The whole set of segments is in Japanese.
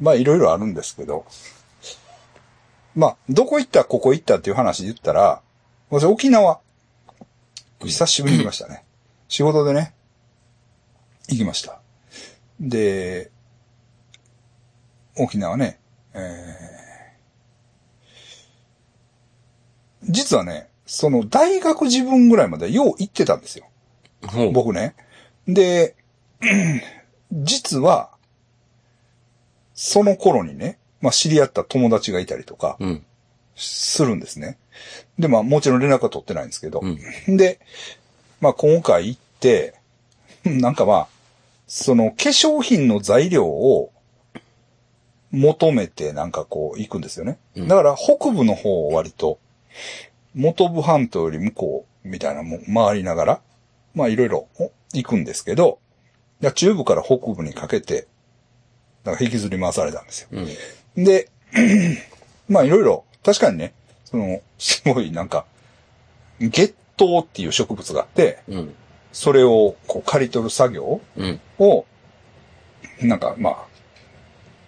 まあいろいろあるんですけど、まあ、どこ行った、ここ行ったっていう話で言ったら、私沖縄、久しぶりに行きましたね。仕事でね、行きました。で、沖縄ね、えー、実はね、その大学自分ぐらいまでよう行ってたんですよ。僕ね。で、実は、その頃にね、まあ知り合った友達がいたりとか、うん。するんですね。で、まあもちろん連絡は取ってないんですけど、うん。で、まあ今回行って、なんかまあ、その化粧品の材料を求めてなんかこう行くんですよね。うんだから北部の方を割と、元部半島より向こうみたいなもん回りながら、まあいろいろお行くんですけど、中部から北部にかけて、なんか引きずり回されたんですよ。うん。で、まあいろいろ、確かにね、その、すごいなんか、月桃っていう植物があって、うん。それをこう刈り取る作業うん。を、なんかまあ、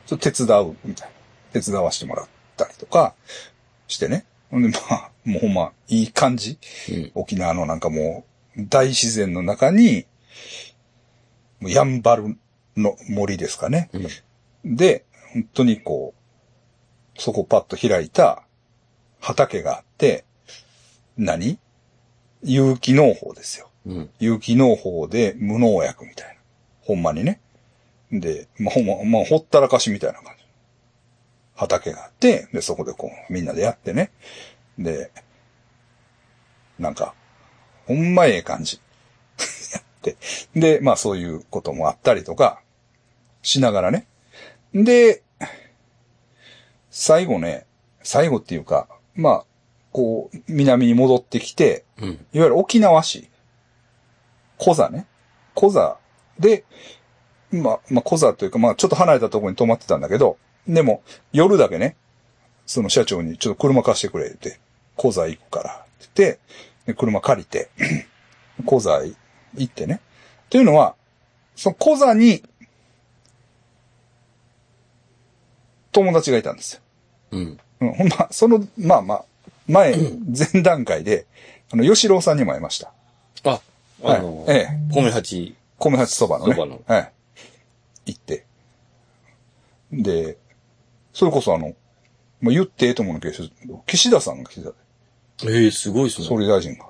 ちょっと手伝うみたいな。手伝わしてもらったりとかしてね。ほんでまあ、もうほんま、いい感じ。うん。沖縄のなんかもう、大自然の中に、もうやんばるの森ですかね。うん。で、本当にこう、そこパッと開いた畑があって、何？有機農法ですよ。うん。有機農法で無農薬みたいな。ほんまにね。で、まあ、ほんま、まあ、ほったらかしみたいな感じ。畑があって、で、そこでこう、みんなでやってね。で、なんか、ほんまええ感じ。やって。で、まあそういうこともあったりとか、しながらね。で、最後ね、最後っていうか、まあ、こう、南に戻ってきて、うん。いわゆる沖縄市、小座ね。小座で、まあ、まあ、小座というか、まあ、ちょっと離れたところに泊まってたんだけど、でも、夜だけね、その社長にちょっと車貸してくれって、小座行くから、って言って、で車借りて、小座行ってね。というのは、その小座に、友達がいたんですよ。うん。うん、ほんま、その、まあまあ、前、前段階で、あの、吉郎さんにも会いました。あ、あの、はいええ米八。米八そばのね。そばのはい。行って。で、それこそあの、まあ、言ってええと思うんだけど、岸田さんが来てたで。ええすごいっすね。総理大臣が。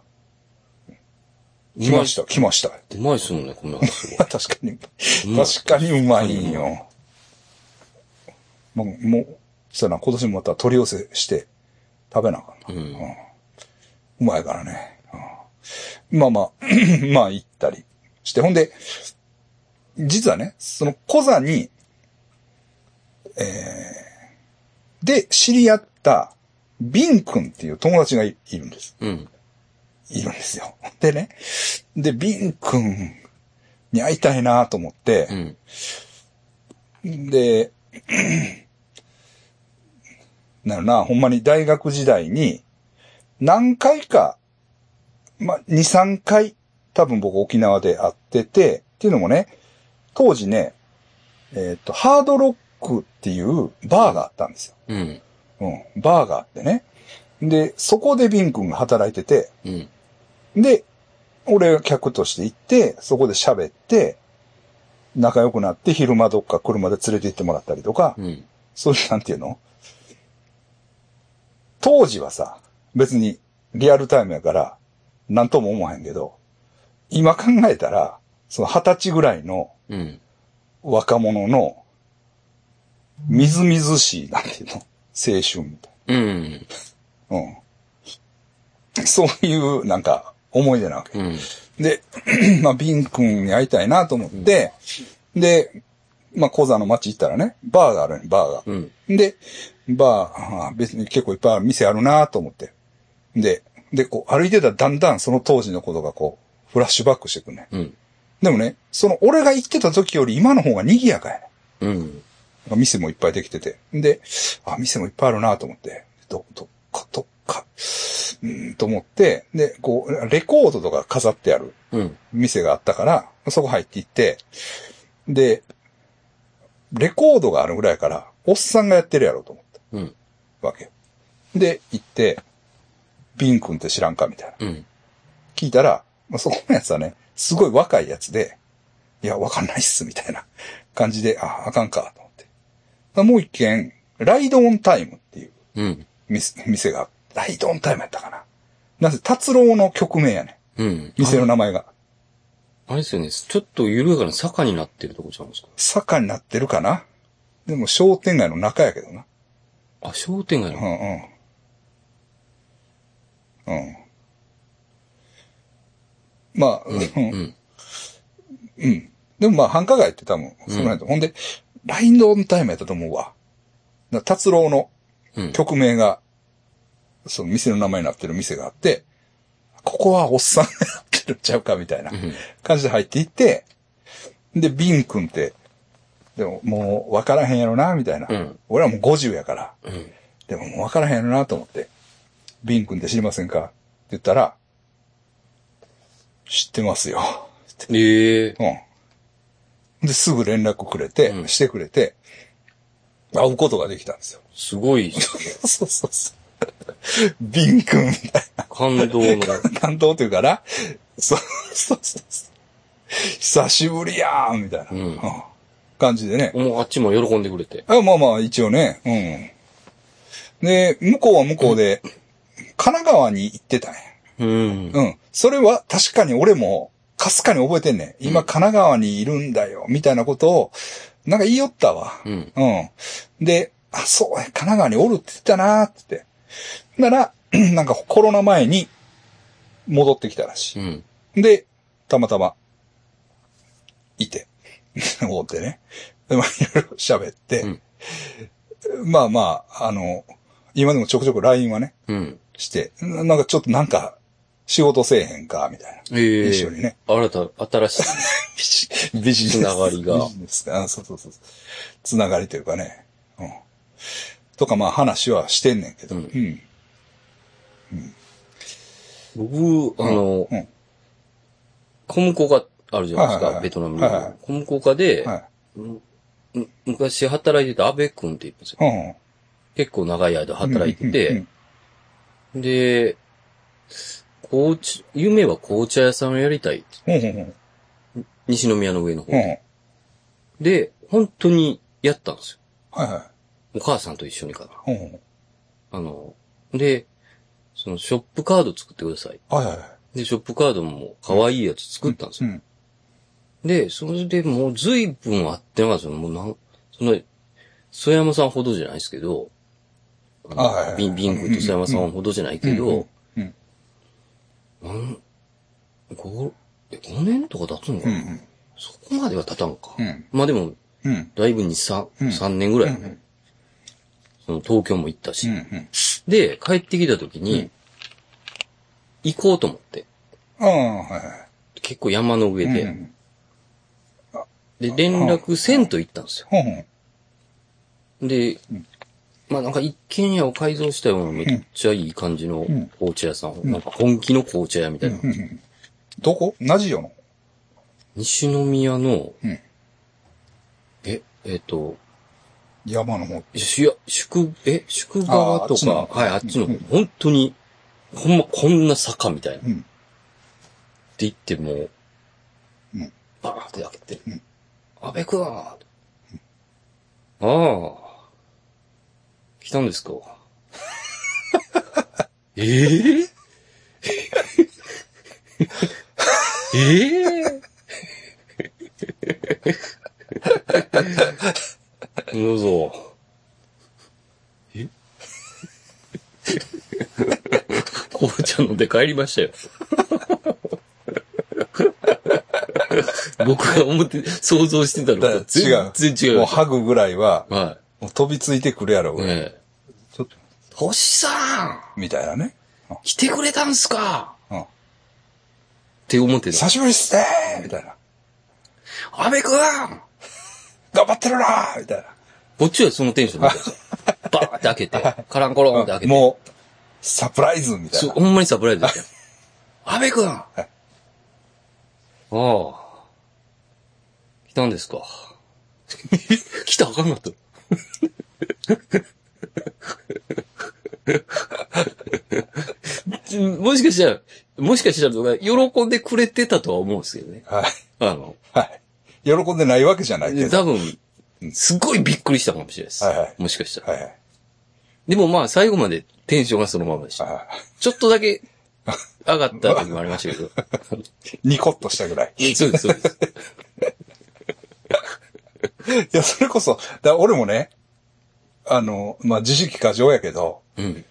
来ました、来ました。うまいっすもんね、米八は。確かに、確かにうまいんよ。もう、もう、そうやな、今年もまた取り寄せして食べなあかんな。うんうまいからね。うんまあまあ、まあ行ったりして。ほんで、実はね、その小座に、えー、で知り合ったビン君っていう友達がいいるんです。うん。いるんですよ。でね、で、ビン君に会いたいなと思ってう、ん。で、なるな、ほんまに大学時代に、何回か、まあ、2、3回、多分僕沖縄で会ってて、っていうのもね、当時ね、えっ、と、ハードロックっていうバーがあったんですよ。うん。うん、バーがあってね。で、そこでビン君が働いてて、うん。で、俺が客として行って、そこで喋って、仲良くなって昼間どっか車で連れて行ってもらったりとか、うん。そういう、なんていうの？当時はさ、別にリアルタイムやから、なんとも思わへんけど、今考えたら、その二十歳ぐらいのうん。若者の、みずみずしい、なんていうの？青春みたいうん。な。うん。そういう、なんか、思い出なわけ。うん。で、まあ、ビン君に会いたいなと思って、で、まあ、小座の街行ったらね、バーがあるね、バーが。うん。で、バー、あ別に結構いっぱい店あるなと思って。で、で、こう歩いてたらだんだんその当時のことがこう、フラッシュバックしてくるね。うん。でもね、その俺が行ってた時より今の方が賑やかやね。うん。店もいっぱいできてて。で、あ、店もいっぱいあるなと思って、ど、どどっか、うーん、と思って、で、こう、レコードとか飾ってあるうん。店があったから、そこ入って行って、で、レコードがあるぐらいやから、おっさんがやってるやろうと思ったうん。わけよ。で、行って、ビン君って知らんかみたいな。うん。聞いたら、まあ、そこのやつはね、すごい若いやつで、いや、わかんないっす、みたいな感じで、あ、あかんか、と思って。まあもう一軒、ライドオンタイムっていううん。店店が、ライドオンタイムやったかな。なぜ、達郎の曲名やねん。うん。店の名前が。あれですよね。ちょっと緩やかな坂になってるとこちゃうんですか？坂になってるかなでも商店街の中やけどな。あ、商店街うの。んうん。うん。まあ、うん。うん。うん。でもまあ、繁華街って多分、その辺と、ほんで、ライドオンタイムやったと思うわ。だ達郎のうん。曲名が、その店の名前になってる店があって、ここはおっさんがやってるんちゃうかみたいなうん感じで入っていって、で、ビン君って、でももう分からへんやろな、みたいな。うん俺はもう50やから、うん。でももう分からへんやろなと思って、ビン君って知りませんか？って言ったら、知ってますよ。ええうん。で、すぐ連絡くれて、うんしてくれて、会うことができたんですよ。すごい、そうそうそう。ビン君みたいな。感動の。感動というかな。そうそうそうそう。久しぶりやーんみたいな、うん感じでね。もうあっちも喜んでくれて。あまあまあ、一応ね。うん。で、向こうは向こうで、神奈川に行ってたんや。うん。うん。それは確かに俺も、かすかに覚えてんねん。今、神奈川にいるんだよ、みたいなことを、なんか言いよったわ。うん。うん。で、あ、そうや、神奈川におるって言ってたなーって。なら、なんかコロナ前に戻ってきたらしうん。い。で、たまたま、いて、おってね。で、まあ、いろいろ喋って、うんまあまあ、あの、今でもちょくちょく LINE はね、うん。して、ななんかちょっとなんか、仕事せえへんか、みたいな。ええ一緒にね。新た、新しい。ビジネス。つながりがビジネスあそうそうそう。つながりというかね。うん。とかまあ話はしてんねんけど。ううんん。僕、あの、うん。コムコカあるじゃないですか、ベトナムに。はいはいコムコカで、昔働いてた安部君って言うんですよ。うん。結構長い間働いてて、で、紅茶、夢は紅茶屋さんをやりたい。西宮の上の方うん。で。で、本当にやったんですよ。はいはお母さんと一緒にかな。い。うん。あの、で、そのショップカード作ってください。はいはいはい。で、ショップカードも可愛いやつ作ったんですよ。うん。で、それでもう随分あってますよ。もうなん、その、曽山さんほどじゃないですけど、あのあはいはいビン、ビン君と曽山さんほどじゃないけど、うん。なん、五え5年とか経つのかな、うん。そこまでは経たんか。うんまあでも、うん。だいぶ2、3、うん3年ぐらい、うんその東京も行ったし。うん。うん。で、帰ってきた時に、うん行こうと思って。ああ、はいはい。結構山の上で。うん。で、連絡せんと行ったんですよ。うん。で、んまあなんか一軒家を改造したようなめっちゃいい感じのん紅茶屋さん。なんか本気の紅茶屋みたいな。うん。どこ？ナジオの？西宮の、うんえ、えっ、と、山の方。しや、宿、え、宿川とか、はい、あっちの、うん本当に、ほんまこんな坂みたいな。うん。って言ってもう、うん。バーって開けて、うん。安倍くん、ああ、来たんですか？ええ？ええ？どうぞ。え？紅茶飲んで帰りましたよ。僕が思って、想像してたのと違う。全然違う。もうハグぐらいは、はもう飛びついてくるやろ。ねえ。ちょっと、星さんみたいなね。来てくれたんすか？うん。って思ってた。久しぶりっすねみたいな。安部くん頑張ってるなーみたいな。こっちはそのテンションだったんですよ。バーって開けて、カランコロンって開けて。もう、サプライズみたいそう、な。ほんまにサプライズだったよ。安部くんああ。来たんですか。来たらあかんかった。もしかしたら、もしかしたらとか、喜んでくれてたとは思うんですけどね。はい。あの、はい。喜んでないわけじゃないけど。多分、すっごいびっくりしたかもしれないです。はいはいもしかしたら。はいはい。でもまあ、最後までテンションがそのままでした。はちょっとだけ 上がった時もありましたけど。い。ニコッとしたぐらい。そうです、そうです。いや、それこそ、だ俺もね、あの、まあ、自識過剰やけど、うん。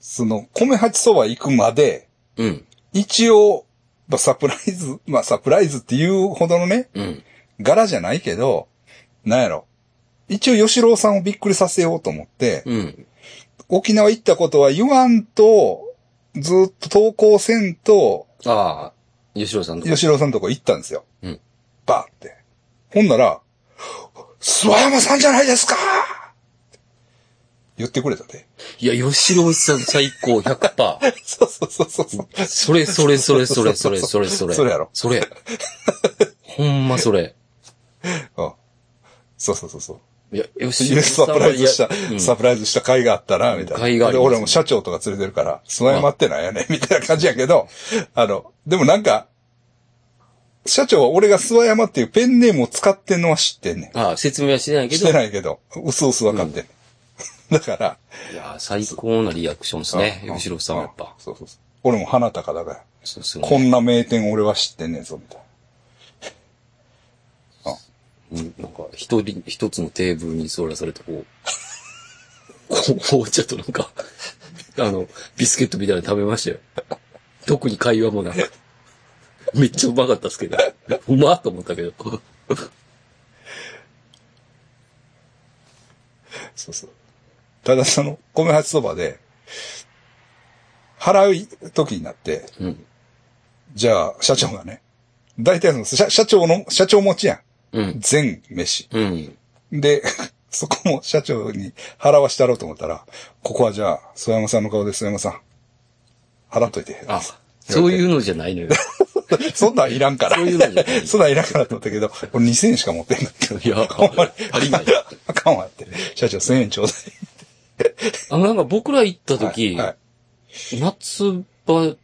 その、米八そば行くまで、うん。一応、まあ、サプライズ、まあ、サプライズっていうほどのね、うん。柄じゃないけど、なんやろ。一応、吉郎さんをびっくりさせようと思って、うん。沖縄行ったことは言わんと、ずっと投稿せんと、ああ、吉郎さんのとこ。吉郎さんのとこ行ったんですよ。うん。バーって。ほんなら、諏訪山さんじゃないですか言ってくれたで。いや、吉郎さん最高100%。そうそうそうそうそう。それそれそれそれそれそれそれ。それやろそれ。ほんまそれ。うんそうそうそうそう。いや、吉郎さサプライズした、サプライズした会があったな、みたいな。で、会があります俺も社長とか連れてるから、諏訪山ってなんやねん、みたいな感じやけど、あの、でもなんか、社長は俺が諏訪山っていうペンネームを使ってんのは知ってんねん。ああ、説明はしてないけど。してないけど、うすうす分かってんねん。だから、いや、最高なリアクションですね。うん吉郎さんはやっうんぱ。そうそうそう。俺も花高だから、そうですよねこんな名店俺は知ってんねんぞ、みたいな。うんなんか、一人、一つのテーブルに座らされて、こう、こう、紅茶となんか、あの、ビスケットみたいなの食べましたよ。特に会話もなく。めっちゃうまかったですけど。うまっと思ったけど。そうそう。ただその、米八そばで、払う時になって、うん。じゃあ、社長がね、大体その、社社長の、社長持ちやん。うん。全飯。うん。で、そこも社長に払わしてやろうと思ったら、ここはじゃあ、諏訪山さんの顔で諏訪山さん、払っといて。あ、そういうのじゃないのよ。そんなんいらんから。そういうのじゃないそんなんいらんからと思ったけど、俺2000円しか持ってんだけど。いやほんまに。足りない。あかんわって。社長1000円ちょうだい。あの、なんか僕ら行った時、はいはい夏場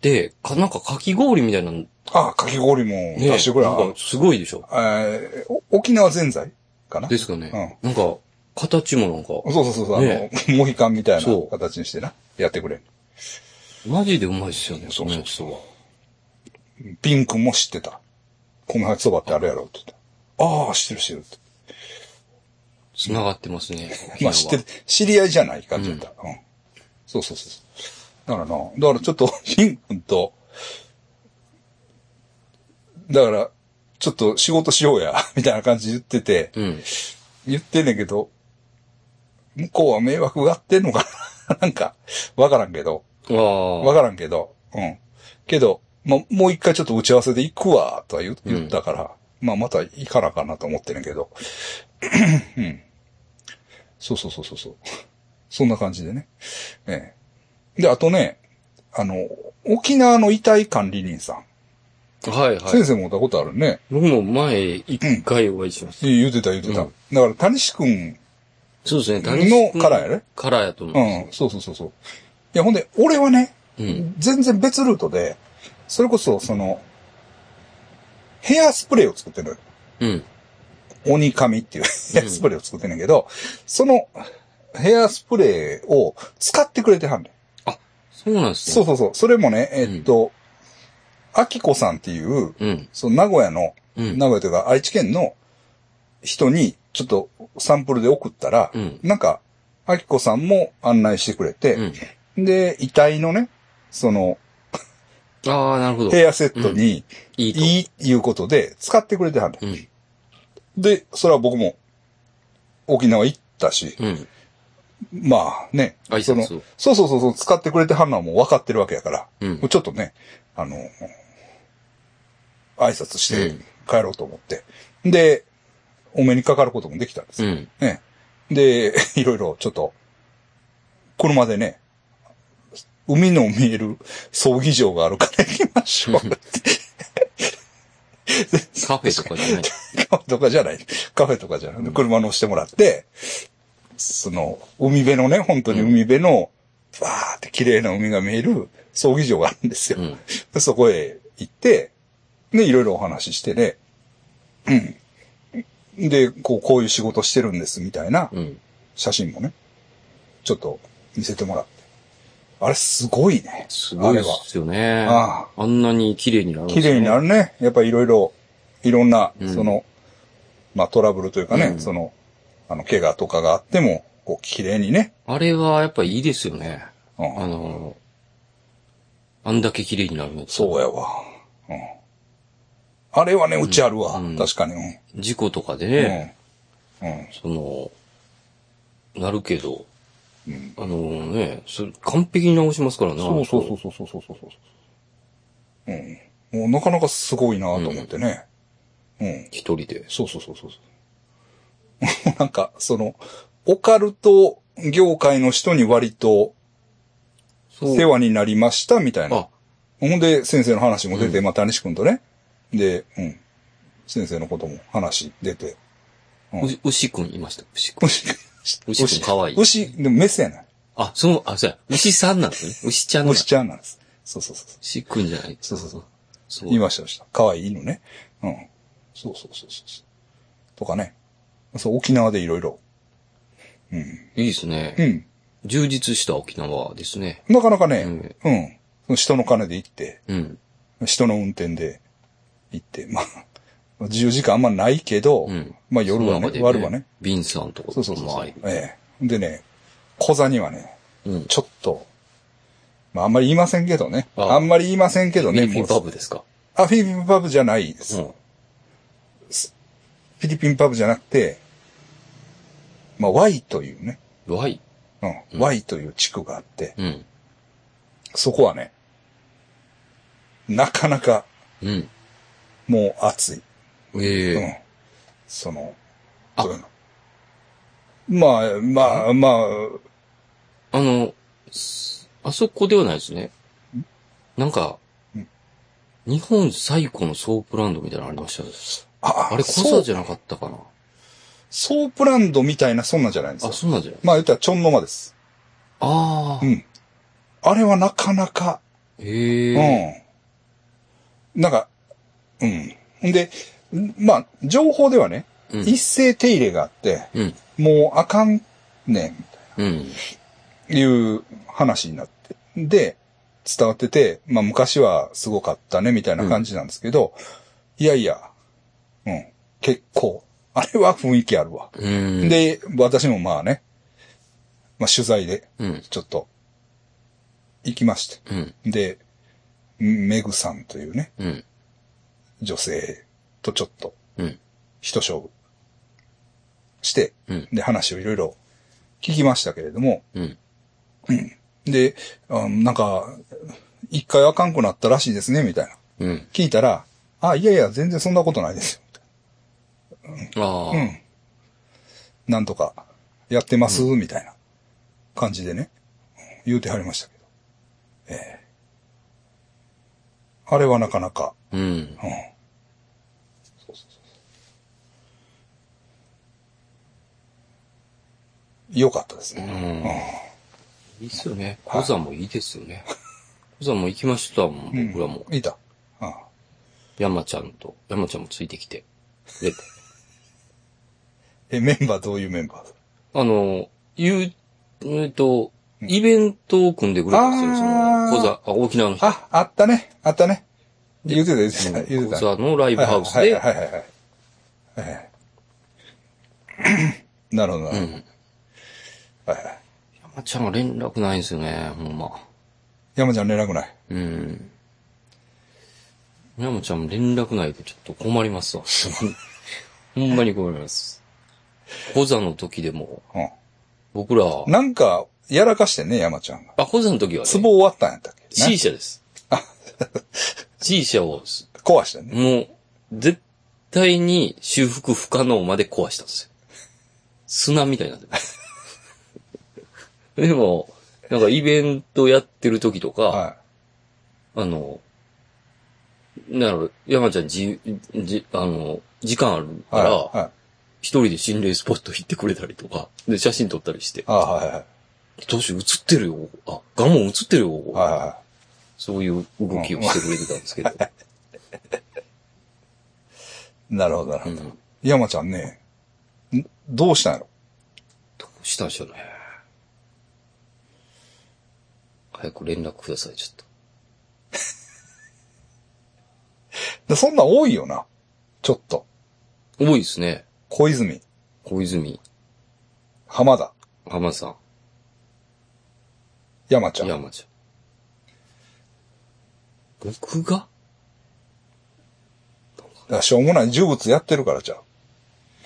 で、か、なんかかき氷みたいなの、ね、あ、かき氷も出してくれ。なんかすごいでしょ。えーお沖縄ぜんざいかな？ですかね。なんか、形もなんか、そうそうそうそう、ねあの、モヒカンみたいなそう形にしてな、やってくれ。マジでうまいっすよね、そうそうのやつは。ピンクも知ってた。米八そばってあるやろって言った。ああ、知ってる知ってるって。繋がってますね。まあ知ってる、知り合いじゃない感じだった。うん。そうそうそうそう。だからな、だからちょっと、ヒン君と、だから、ちょっと仕事しようや、みたいな感じで言ってて、うん。言ってんねんけど、向こうは迷惑があってんのかな？なんか、わからんけど。わからんけど、うん。けど、まあ、もう一回ちょっと打ち合わせで行くわ、とは言言ったから、まあ、また行かなあかんなと思ってんねんけど、うん。そうそうそうそうそう。そんな感じでね。ええ。で、あとね、あの、沖縄の遺体管理人さん。はいはい。先生も会ったことあるね。僕も前、一回お会いしました。言ってた言ってた。うんだから、谷志くん、そうですね、のカラーやねカラーやと思ううんそうそうそうそう。いや、ほんで、俺はね、す。うん。全然別ルートで、それこそ、その、ヘアスプレーを作ってるのよ。うん。鬼髪っていうヘアスプレーを作ってんねんけど、そのヘアスプレーを使ってくれてはんねん。そうなんですね。そうそうそう。それもね、えっと、アキコさんっていう、うん。その名古屋の、うん名古屋というか愛知県の人にちょっとサンプルで送ったら、うんなんか、アキコさんも案内してくれて、うん。で、遺体のね、その、ああ、なるほど。ヘアセットにいいと。いいいうことで使ってくれてはんねん。うん。で、それは僕も沖縄行ったし、うん。まあね、その、そうそうそうそう、使ってくれてはんのはもう分かってるわけやから、うんちょっとね、あの、挨拶して帰ろうと思って。で、お目にかかることもできたんですよ。うん。ね。で、いろいろちょっと、車でね、海の見える葬儀場があるから行きましょう。カフェとかじゃない。カフェとかじゃない。カフェとかじゃない。車乗してもらって、その、海辺のね、本当に海辺の、わーって綺麗な海が見える葬儀場があるんですよ。うん。でそこへ行って、で、いろいろお話ししてね、うん。で、こう、こういう仕事してるんです、みたいなうん。写真もね、ちょっと見せてもらって。あれ、すごいね。すごいで。すよね。ああんなに綺麗になるね綺麗になるね。やっぱいろいろ、いろんな、うんその、まあトラブルというかね、うんその、あの、怪我とかがあっても、こう、綺麗にね。あれはやっぱいいですよね。うんあの、あんだけ綺麗になるの。そうやわ。うん。あれはね、うちあるわ。うん確かに。うん。事故とかでうん。ね、うん。その、なるけど、うんあのね、それ完璧に直しますからね。そうそうそうそうそうそうそう。うん。もうなかなかすごいなと思ってね。うん。一人で。そうそうそうそうそう。なんか、その、オカルト業界の人に割とそう世話になりましたみたいな。あ、ほんで、先生の話も出て、まあ、谷志くんとね。で、うん。先生のことも話出て。うんう牛くんいました。牛くん。牛、牛くんかわいい牛、でもメスやない。あ、その、あ、そうや。牛さんなんですね。牛ちゃんなん牛ちゃんなんです。そうそうそう。牛くんじゃない。そうそうそう。そう。言いましたでした。可愛い犬ね。うん。そうそうそうそう。とかね。そう、沖縄でいろいろ。うん。いいですね。うん。充実した沖縄ですね。なかなかね、うんうん。その人の金で行って、うん。人の運転で行って、まあ、自由時間あんまないけど、うん。まあ夜はね、その中で割はね。。ビンさんとかそうそうそう。ええ。でね、小座にはね、うん。ちょっと、まああんまり言いませんけどね。ああんまり言いませんけどね。フィリピンパブですか？あ、フィリピンパブじゃないです。うん。フィリピンパブじゃなくて、まあ Y というね、Y? うん、うん Y という地区があって、うん。そこはね、なかなかうん。もう暑い。ええうん。その、あそういうのまあ、まあ、まあ、あの、すあそこではないですね。なんかうん、日本最古のソープランドみたいなのありましたね。ああれ、コそうサじゃなかったかな。ソープランドみたいなそんなんじゃないんですよあ、。そうなんじゃないまあ言ったらちょんの間です。ああ。うん。あれはなかなか、へえ。うん。なんか、うん。んで、んまあ、情報ではね、うん。一斉手入れがあって、うん。もうあかんねん、みたいうん。な、いう話になって。で、伝わってて、まあ昔はすごかったね、みたいな感じなんですけど、いやいや、うん、結構、あれは雰囲気あるわ。うん。、で、私もまあね、まあ取材で、うん。ちょっと、行きまして。うん。で、メグさんというね、うん。女性とちょっと、うん。一勝負して、うん。で、話をいろいろ聞きましたけれども、うん。で、あなんか、一回あかんくなったらしいですね、みたいな。うん。聞いたら、あ、いやいや、全然そんなことないですよ。ああ。うん。なんとか、やってます、みたいな感じでね、言うてはりましたけど。ええあれはなかなか、うん。うん。良かったですうね。ん。いいっすよね。コザもいいですよね。コザも行きましたもん、僕らも。いた。あ山ちゃんと、山ちゃんもついてきて。で、え、メンバーどういうメンバー？あの、言う、えっと、イベントを組んでくれたんですよ、その、あーコザ、あ、沖縄の人。あ、あったね。あったね。言うてた、言うてた。言うコてた。ザのライブハウスで、はいはいはいなるほど、な。うん。はいはい山ちゃんは連絡ないんですよね、ほんま。山ちゃん連絡ない。うん。山ちゃんも連絡ないとちょっと困りますわ。ほんまに困ります。コザの時でも、う僕ら、ん。なんか、やらかしてんね、山ちゃんが。あ、コザの時はね、壺終わったんやったっけ、C ね、社です。C 社を、壊してんね。もう、絶対に修復不可能まで壊したんですよ。砂みたいになってます。でも、なんかイベントやってる時とか、はあの、なる山ちゃんじ、じ、あの、時間あるかはい。ら、はい。一人で心霊スポット行ってくれたりとか、で、写真撮ったりして、あはいはい。どうしよう、映ってるよ。あ、ガモン映ってるよ。はいはいそういう動きをしてくれてたんですけど。い。なるほど、なるほど。うん。山ちゃんね、んどうしたんやろどうしたんでしょうね。早く連絡ください、ちょっと。で そんなん多いよな。ちょっと。多いですね。小泉、小泉、浜田、浜田さん、山ちゃん。山ちゃん。僕が？だからしょうもない呪物やってるからじゃあ。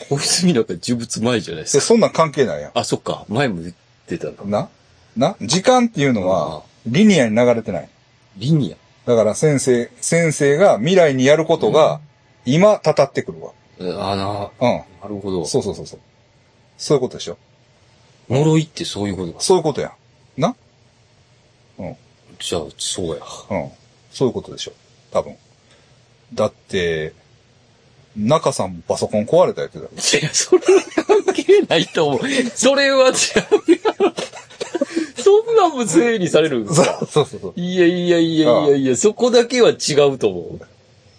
小泉なんか呪物前じゃないでえ、すか。そんなん関係ないやあ、そっか。前も言ってた。な？な？時間っていうのは、リニアに流れてない。リニだから先生、先生が未来にやることが、今、たたってくるわ。ア。あな、うん。なるほど。そうそうそうそう。そういうことでしょ。呪いってそういうことか。そういうことやん。な？じゃあ、そうや。うん。そういうことでしょ。多分。だって、中さんもパソコン壊れたやつだろ。いや、それは関係ないと思う。それは違う。そんなんも整理されるんですか？そうそうそう。いやいやいやいやいや、そこだけは違うと思う。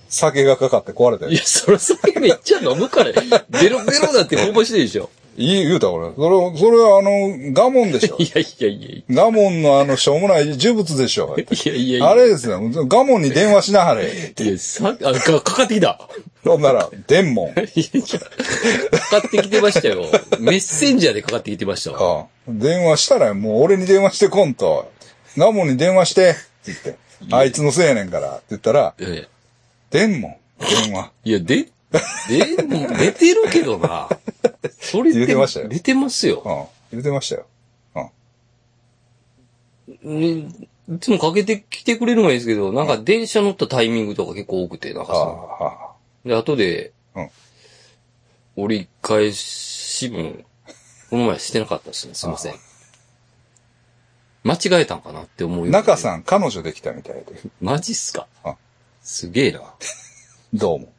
酒がかかって壊れたやいや、それ酒めっちゃ飲むから、ベロベロだってこぼしてるでしょ。つ。いい、言うた俺。それ、それはあの、ガモンでしょ い。やいやいやいガモンのあの、しょうもない呪物でしょ。や。いやいやいや。あれですよ。ガモンに電話しなはれ。いや、さ、あ、か、かかってきた。ほんなら、電門。いやいやかかってきてましたよ。メッセンジャーでかかってきてましたわ。ああ電話したら、もう俺に電話してこんと。ガモンに電話して。って言って。あいつのせいやねんから。って言ったら、え電門。電話。えいや、で、で、出てるけどな。それ言うてましたよ出てますよ。うん。言ってましたよ。うん。ね、いつもかけてきてくれるのがいいですけど、なんか電車乗ったタイミングとか結構多くて、なんかさ、はで、後で、うん折り返しも、この前してなかったですね。すいません。間違えたんかなって思う。中さん、彼女できたみたいで。マジっすか？あすげえな。どうも。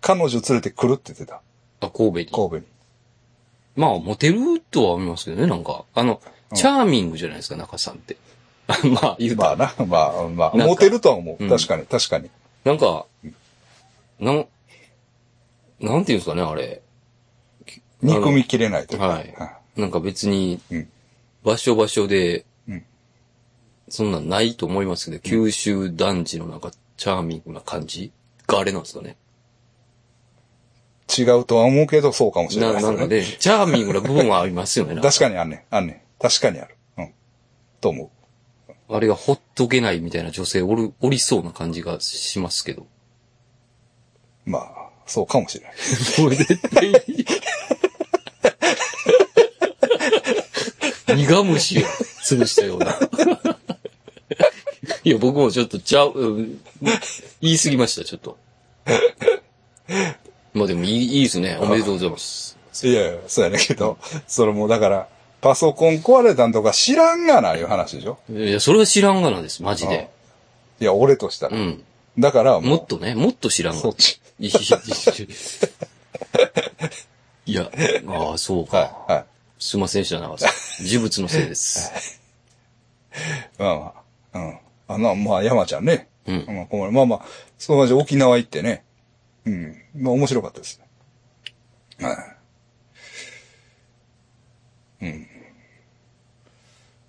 彼女連れて来るって言ってた。あ、神戸に。神戸に。まあ、モテるとは思いますけどね、なんか。あの、チャーミングじゃないですか、中さんって。あ まあ、言うたら。まあな、まあ、まあ、モテるとは思う。うん確かに、確かに。なんか、なん、なんていうんですかね、あれ。憎みきれないというか。はいなんか別にうん、場所場所でうん、そんなんないと思いますけど、九州男児のなんか、チャーミングな感じ？があれなんですかね。違うとは思うけど、そうかもしれな。ないなんかね、チャーミングな部分はありますよね。確かにあんねん。あんねん。確かにある。うん。と思う。あれがほっとけないみたいな女性おる、おりそうな感じがしますけど。まあ、そうかもしれない。もう絶対に。苦虫を潰したような。いや、僕もちょっとちゃう、うん言い過ぎました、ちょっと。まあでもいい、いいですね。おめでとうございます。いやいや、そうやねんけど、それもうだから、パソコン壊れたんとか知らんがな、いう話でしょ？いや、それは知らんがなです、マジで。いや、俺としたら。うん。だから、もっとね、もっと知らんがそっち。いやああ、そうか。はい、はい。すいませんでした、長さん。呪物のせいです。まあまあ、うん。あの、まあ、山ちゃんね。うん。まあ、まあまあ、その感じで沖縄行ってね。うん。まあ、面白かったですね。はい。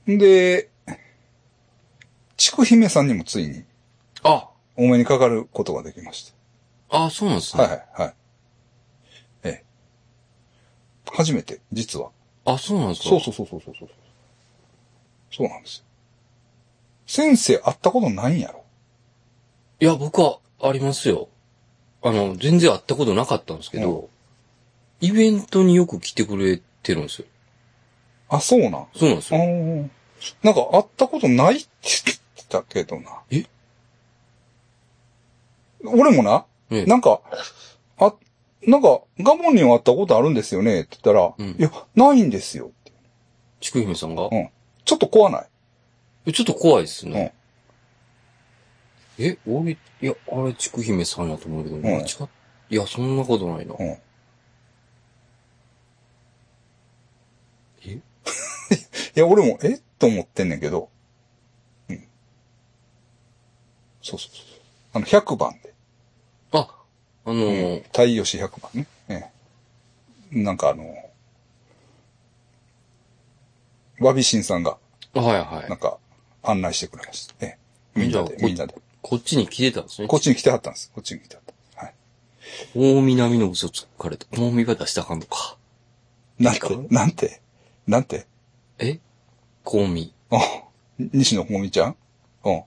うん。で、ちくひめさんにもついにあお目にかかることができましあ、そうなんですた。ね。はいはい、はい。ええ。初めて、実は。あ、そうなんですかそうそうそうそうそうそう。そうなんですよ。先生会ったことないんやろ？いや、僕はありますよ。あの、全然会ったことなかったんですけど、イベントによく来てくれてるんですよ。あ、そうなん？あそうなんですよ。ーなんか会ったことないって言ってたけどな。え？俺もな、ええなんか、あ、なんか、ガモンには会ったことあるんですよねって言ったら、うんいや、ないんですよって。ちくひめさんが、うん。ちょっと怖ない？えちょっと怖いですね。え、俺、いや、あれ、ちくひめさんやと思うけど、ん間違っ、いや、そんなことないな。うん。え？いや、俺も、え？と思ってんねんけど。うん。そうそうそう。あの、100番で。あ、あのー太陽市100番ね。ええ。なんかあの、わびしんさんが、はいはいなん。か、案内してくれました。ええ。みんなで、みんなで。こっちに来てたんですね。こっちに来てはったんです。こっちに来てはった。はい。大南の嘘つかれた。大見が出したかんのか。なんてなんて？なんて？え？コウミ。あ、西野こみちゃん？うん。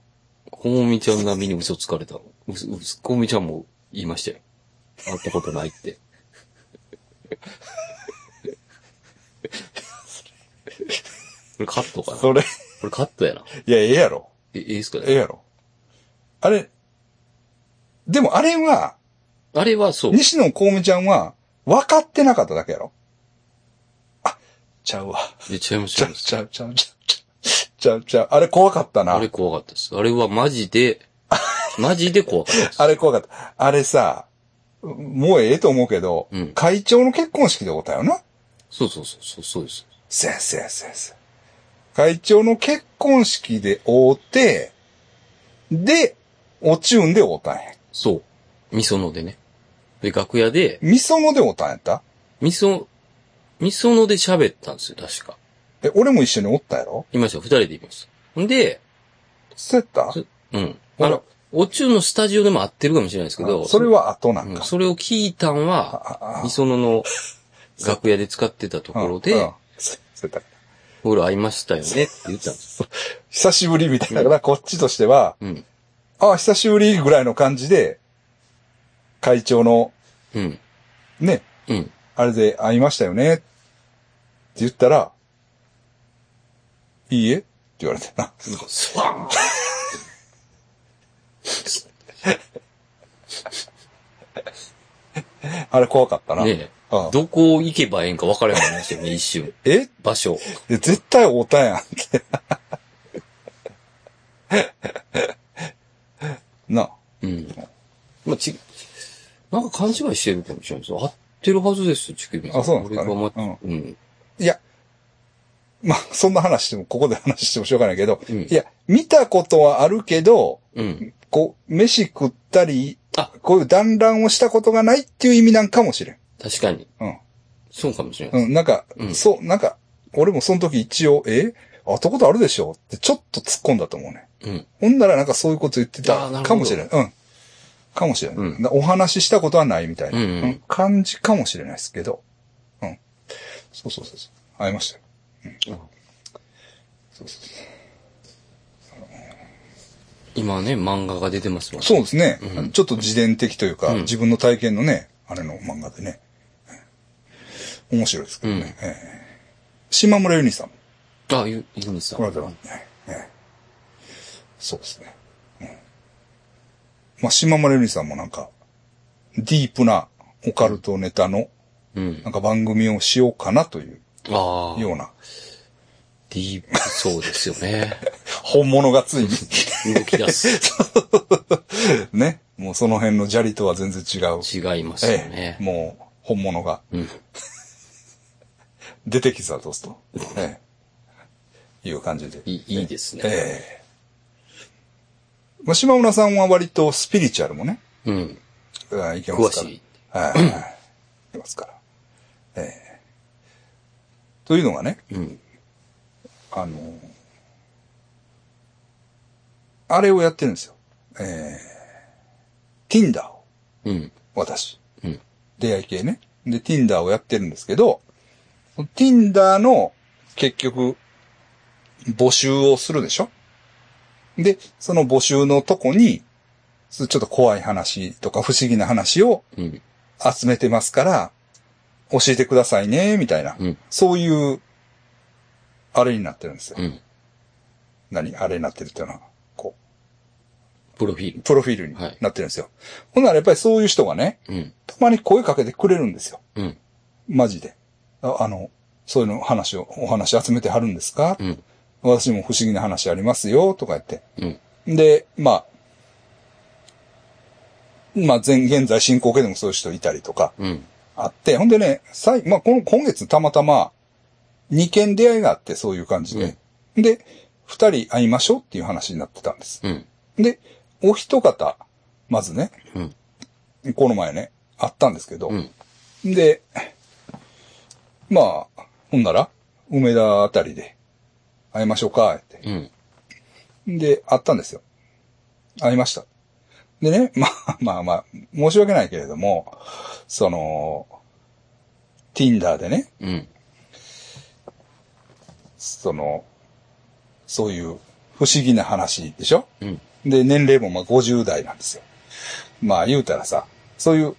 コウミちゃん並みに嘘つかれた。うす、うす、コウミちゃんも言いましたよ。会ったことないって。これカットかな？こそれ、れカットやな。いや、ええやろ。え、ええっすかね？ええやろ。あれ、でもあれは、あれはそう。西野こみちゃんは、分かってなかっただけやろ。あ、ちゃうわ。いや、違います、ちゃいます。ちゃう、ちゃう、ちゃう、ちゃう、ちゃう。あれ怖かったな。あれ怖かったです。あれはマジで、マジで怖かったです。あれ怖かった。あれさ、もうええと思うけど、うん会長の結婚式でおったよな。そうそうそう、そうそうです。せやせやせやせや。会長の結婚式で会うて、で、おちゅんで会うたんや。そう。みそのでね。で、楽屋で、みそので会うたんやった？みそ、みそので喋ったんですよ、確か。え、俺も一緒におったやろ？いましたよ、二人でいました。んで、そうやった？そうん。あの、お中のスタジオでも合ってるかもしれないですけど、あそれは後なんか。うんそれを聞いたんは、ああみそのの 楽屋で使ってたところで、うんうんそうそうやったほら、会いましたよねって言ったんです。久しぶりみたいな。だからこっちとしては、うん。ああ、久しぶりぐらいの感じで、会長の、うん。ね、うん。あれで会いましたよねって言ったら、いいえ？って言われてな。スワン あれ怖かったな。ねえ。ああどこ行けばええんか分からへんようになりましたよね、一瞬。え？場所。いや絶対会うたやんって。なあ。うん。まあ、ち、なんか勘違いしてるかもしれないですよ。合ってるはずですよ、チキビさん。あそうなんですかねま、うん。いや、まあ、そんな話しても、ここで話してもしょうがないけど、うんいや、見たことはあるけど、うん。こう、飯食ったり、あこういう団らんをしたことがないっていう意味なんかもしれん。確かに。うん。そうかもしれない。うん、なんか、うんそう、なんか、俺もその時一応、え？会ったことあるでしょ？ってちょっと突っ込んだと思うね。うん。ほんならなんかそういうこと言ってたかもしれない。うん。かもしれない。うんなお話ししたことはないみたいな、うんうんうん感じかもしれないですけど。うん。そうそうそうそう。会いましたよ。うんそうそう今ね、漫画が出てますもんそうですね、うんちょっと自伝的というか、うん自分の体験のね、あれの漫画でね。面白いですけどね。うんええ島村ゆにさんもあ、ゆ、ゆみさん。この間はね、ええそうですね。うんまあ、島村ゆりさんもなんか、ディープなオカルトネタの、うんな。んか番組をしようかなというああ。ような、ディープそうですよね。本物がついに、動き出す。ね、もうその辺の砂利とは全然違う。違いますよえねえ、。もう本物がうん。出てきたとすと、ええ、いう感じで。いい、いいですね。ええ。まあ、島村さんは割とスピリチュアルもね、うん。あいけますから。詳しい。はい。いけますから。ええというのがね、うん。あのあれをやってるんですよ。えー、Tinder を、うん。私。うん。出会い系ね。で、Tinder をやってるんですけど、Tinder の、結局、募集をするでしょ？で、その募集のとこに、ちょっと怖い話とか不思議な話をうん。集めてますから、教えてくださいね、みたいな。うん。そういう、あれになってるんですよ。うん。何？あれになってるっていうのは、こプロフィールう、。プロフィールにはいなってるんですよ。ほんならやっぱりそういう人がね、うん。たまに声かけてくれるんですよ。うん。マジで。ああの、そういうの話を、お話集めてはるんですか、うん。私も不思議な話ありますよ、とか言って。うん。で、まあ、まあ、前、現在進行形でもそういう人いたりとか、うん。あって、ほんでね、さい、まあ、この、今月たまたま、2件出会いがあって、そういう感じで。で、二人会いましょうっていう話になってたんです。うん。で、お一方、まずね、うん。この前ね、会ったんですけど、うん。で、まあ、ほんなら、梅田あたりで、会いましょうか、って。うん。で、会ったんですよ。会いました。でね、まあまあまあ、申し訳ないけれども、その、Tinder でね、うん。その、そういう不思議な話でしょ？うん。で、年齢もまあ50代なんですよ。まあ言うたらさ、そういう、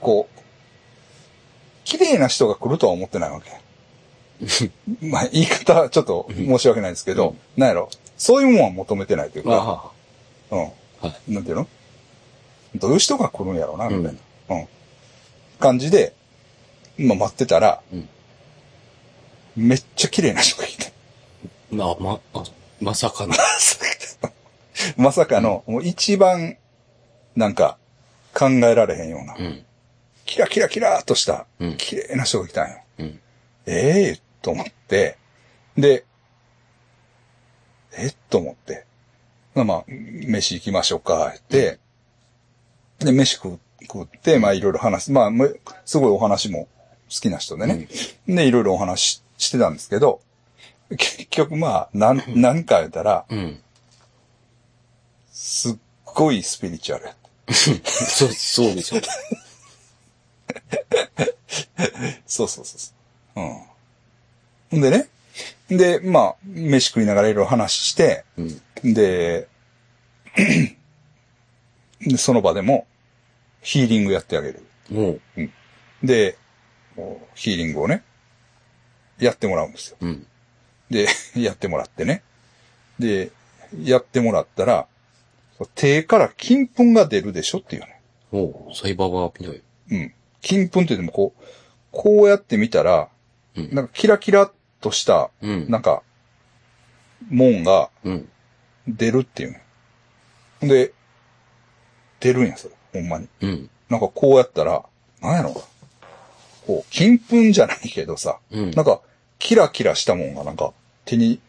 こう、綺麗な人が来るとは思ってないわけ。まあ言い方はちょっと申し訳ないですけど、なんやろ、そういうもんは求めてないというか、あうん。あ。はい。なんていうの？どういう人が来るんやろうな、みたいな。うん。感じで、まあ待ってたら、うんめっちゃ綺麗な人がいて。まあ、ま、あ、まさかの。まさかの、もう一番、なんか、考えられへんような、うん。キラキラキラーっとしたうん、綺麗な人が来たんよ。うん。ええと思って、で、え？と思って、まあまあ、飯行きましょうか、って、で、飯食う食って、まあいろいろ話す。まあ、むすごいお話も好きな人でね。で、いろいろお話ししてたんですけど、結局まあ、なん、なんか言ったら、うん。すっごいスピリチュアルやった。そう、そうでしょ。そうそうそうそう。うん。ほんでね。で、まあ、飯食いながらいろいろ話して、うん。で、でその場でも、ヒーリングやってあげる。もう。で、もうヒーリングをね、やってもらうんですよ。うん。で、やってもらってね。で、やってもらったら、手から金粉が出るでしょっていうね。もう、サイバーバーみたい。うん。金粉って言ってもこう、こうやって見たら、うんなんかキラキラっとした、うん。なんか、もんがうん。出るっていうね。で、出るんや、それ。ほんまに。うん。なんかこうやったら、なんやろな。こう、金粉じゃないけどさ、うん。なんか、キラキラしたもんがなんか、手に、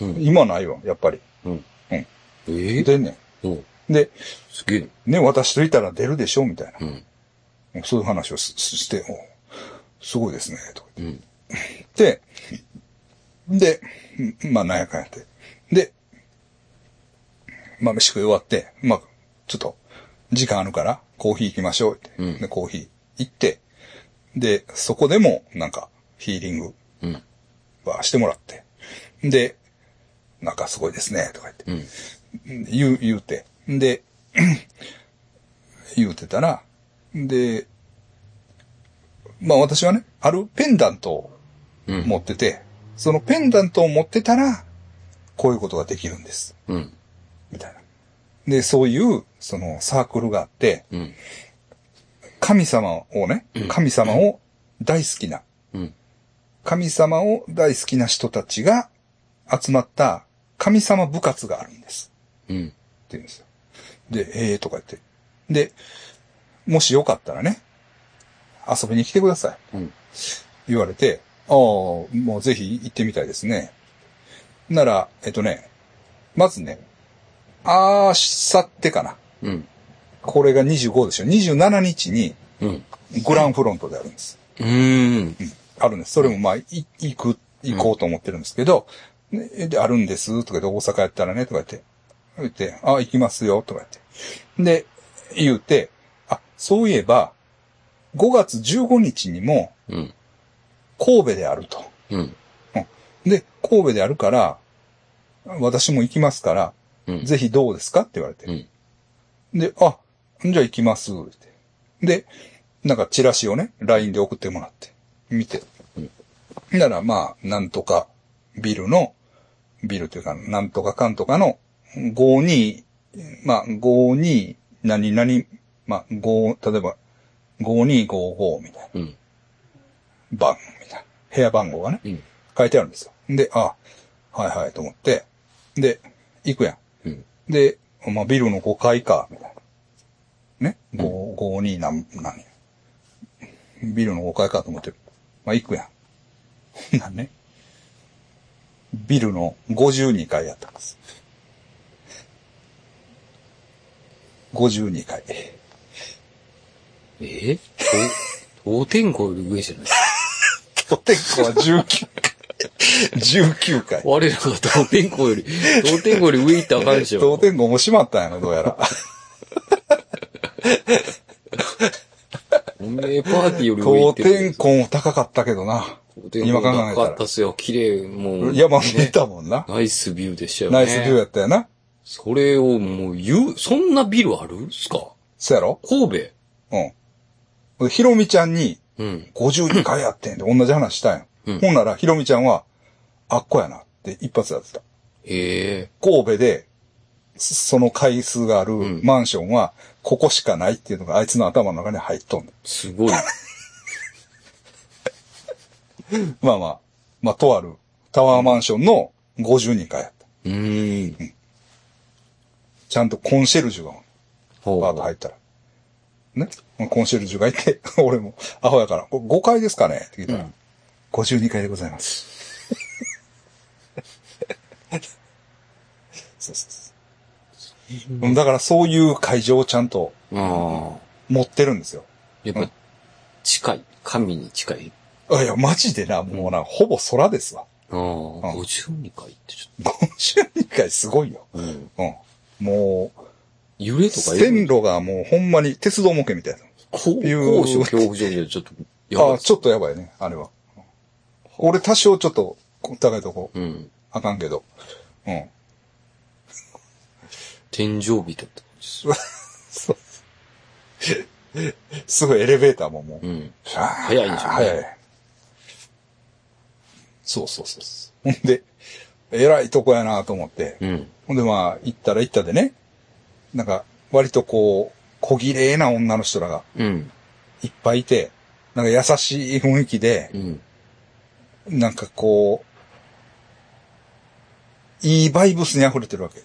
うん。今ないわ、やっぱり。うん。うんええ出んねおん。で、すげえ。ね、私といたら出るでしょみたいな。うん。そういう話をしして、おすごいですね、とかうん。言って。で、まあ、なんやかんやって。で、まあ、飯食い終わって、まあ、ちょっと、時間あるから、コーヒー行きましょうって。うんで、コーヒー行って、で、そこでも、なんか、ヒーリングうん。はしてもらって。で、なんかすごいですね、とか言って。うん。言う、言うて。で、言うてたら、で、まあ私はね、あるペンダントをうん。持ってて、そのペンダントを持ってたら、こういうことができるんです。うん。みたいな。で、そういう、そのサークルがあって、うん。神様をね、神様を大好きな、うん。神様を大好きな人たちが集まった神様部活があるんです。うん。って言うんですよ。で、ええー、とか言って。で、もしよかったらね、遊びに来てください。うん。言われて、ああ、もうぜひ行ってみたいですね。なら、えっとね、まずね、あーさってかな。うん。これが25でしょ。27日にうん。グランフロントであるんです。うーん。あるんです。それもまあ、い行く、行こうと思ってるんですけど、ねで、あるんです、とか言って、大阪やったらね、とか言って、言って、あ、行きますよ、とか言って。で、言うて、あ、そういえば、5月15日にもうん。神戸であると。うん。で、神戸であるから、私も行きますから、うん。ぜひどうですかって言われて。うん。で、あ、じゃあ行きます、って。で、なんかチラシをね、LINE で送ってもらって、見て。なら、まあ、なんとか、ビルの、ビルというか、なんとかかんとかの、52、まあ、52、何々、まあ、5、例えば、5255みたいなうん。番、みたいな。部屋番号がね、うん。書いてあるんですよ。で、あ、はいはいと思って、で、行くやん。うん。で、まあ、ビルの5階か、みたいな。ね、5、52なん、何？ビルの5階かと思って、まあ行くやん。なんね、ビルの52階やったんです。52階。え？当天候より上じゃないとてっこは19階。19階。我らが当天候より、当天候より上行ったらあかんでしょ。当天候も閉まったんやろ、どうやら。おめえパーティーより上行当ってる。天候も高かったけどな。今考えたら高かったっすよ。綺麗、もう。山見たもんな。ナイスビューでしたよね。ナイスビューやったよな。それをもう言う、そんなビルあるんすか？そやろ？神うん。ひろみちゃんに、戸うん。52回やってんで同じ話したんよ。うんほんなら、ひろみちゃんは、あっこやなって一発やってた。へえ。神戸で、そその回数があるんマンションは、ここしかないっていうのがあいつの頭の中に入っとんねすごい。ん まあまあ、まあ、とあるタワーマンションの52階やった。うーん。ちゃんとコンシェルジュがバーッと入ったら。ね。コンシェルジュがいて、俺も、アホやから、これ5階ですかね？って聞いたら、うん52階でございます。そうそうそううんだからそういう会場をちゃんと。持ってるんですよ。やっぱ、近い？神に近い？あいや、マジでな、もうな、ほぼ空ですわ。ああ。52回ってち52 階すごいよ。ょっと。うん。うん。もう、揺れとか線路がもうほんまに鉄道模型みたいな。こう、いう高所恐怖症でちょっと、やばいあちょっとやばいね、あれは。俺多少ちょっと高いとこうん。あかんけど。うん。天井人って感じです。すごいエレベーターももう、うん。早いんでしょうね早い。そうそうそうそう。ほんで、偉いとこやなと思って。うん。ほんでまあ、行ったら行ったでね、なんか、割とこう、小綺麗な女の人らがうん。いっぱいいて、なんか優しい雰囲気で、うん。なんかこう、いいバイブスに溢れてるわけ。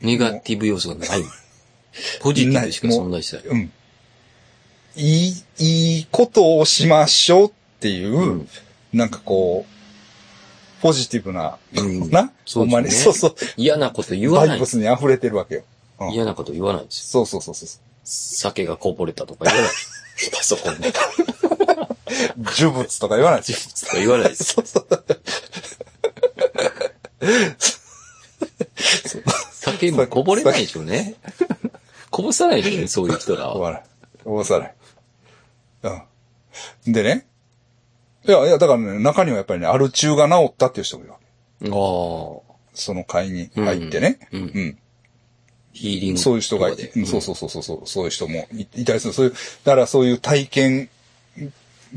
ネガティブ要素がない。ポジティブしか存在してない。うん。いい、いいことをしましょうっていう、うんなんかこう、ポジティブな、うんな、そほんまに、そうそう、嫌なこと言わないバイブ。スに溢れてるわけよ。うん嫌なこと言わないですよ。そうそうそうそう。酒がこぼれたとか言わない。パソコンで。呪物とか言わないですよ。とか言わないです。そうそう。酒もこぼれないでしょうね。こぼさないでしょうね、そういう人らは。こぼさない。うん。でね。いや、いや、だからね、中にはやっぱりね、アル中が治ったっていう人もいるわけ。ああ。その会に入ってね。うんうん。ヒーリング。そういう人がいて、うんそうそうそうそうそう、そういう人もいいたりする。そういう、だからそういう体験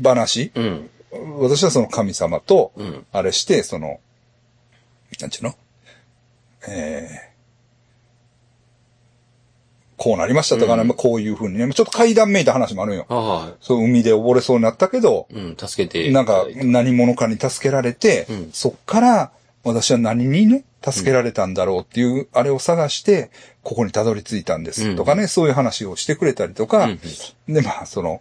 話、うん。私はその神様とうん、あれして、その、なんちゅうの？えーこうなりましたとかね、うん。まあこういうふうにね、ちょっと階段めいた話もあるんよ。そう、海で溺れそうになったけど、うん、助けて。なんか何者かに助けられて、うん。そっから私は何にね、助けられたんだろうっていう、あれを探して、ここにたどり着いたんです。とかね、そういう話をしてくれたりとか、うんで、まあ、その、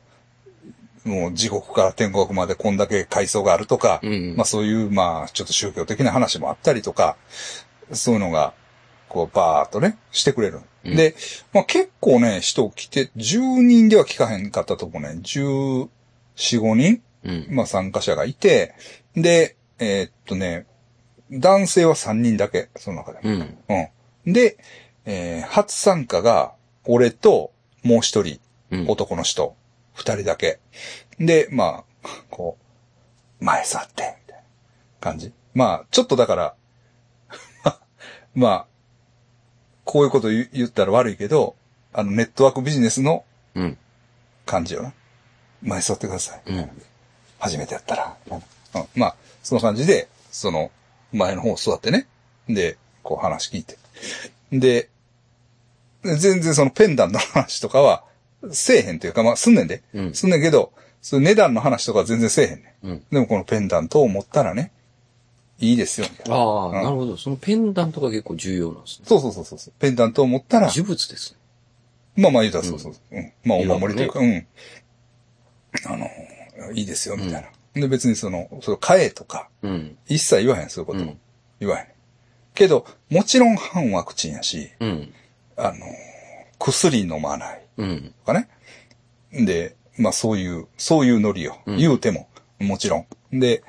もう地獄から天国までこんだけ階層があるとか、うん。まあそういう、まあ、ちょっと宗教的な話もあったりとか、そういうのが、こう、バーっとね、してくれる。うんで、まあ結構ね、人来て、10人では聞かへんかったとこね、14、5人うん。まあ参加者がいて、で、えーっとね、男性は3人だけ、その中で。うん。うん。で、えー初参加が、俺と、もう一人、うん。男の人、二人だけ。で、まあ、こう、前座って、みたいな感じ。まあ、ちょっとだから、まあ、こういうこと言言ったら悪いけど、あの、ネットワークビジネスのうん。感じよな。前座ってください。うん。初めてやったら。うん、まあ、その感じで、その、前の方座ってね。で、こう話聞いて。で、全然そのペンダントの話とかは、せえへんというか、まあ、すんねんで。うんすんねんけど、その値段の話とかは全然せえへんねん。うん。でもこのペンダントを持ったらね、いいですよ、みたいな。ああ、うんなるほど。そのペンダントが結構重要なんですね。そうそうそうそう。ペンダントを持ったら、呪物ですね。まあまあ言うたらそうそう。うん。まあお守りというか、うん。あの、いいですよ、みたいな。で、別にその、その、買えとか、うん。一切言わへん、そういうこと。うん言わへん。けど、もちろん反ワクチンやし、うん。あの、薬飲まないうん。とかね。で、まあそういう、そういうノリよ。うん言うても、もちろん。で、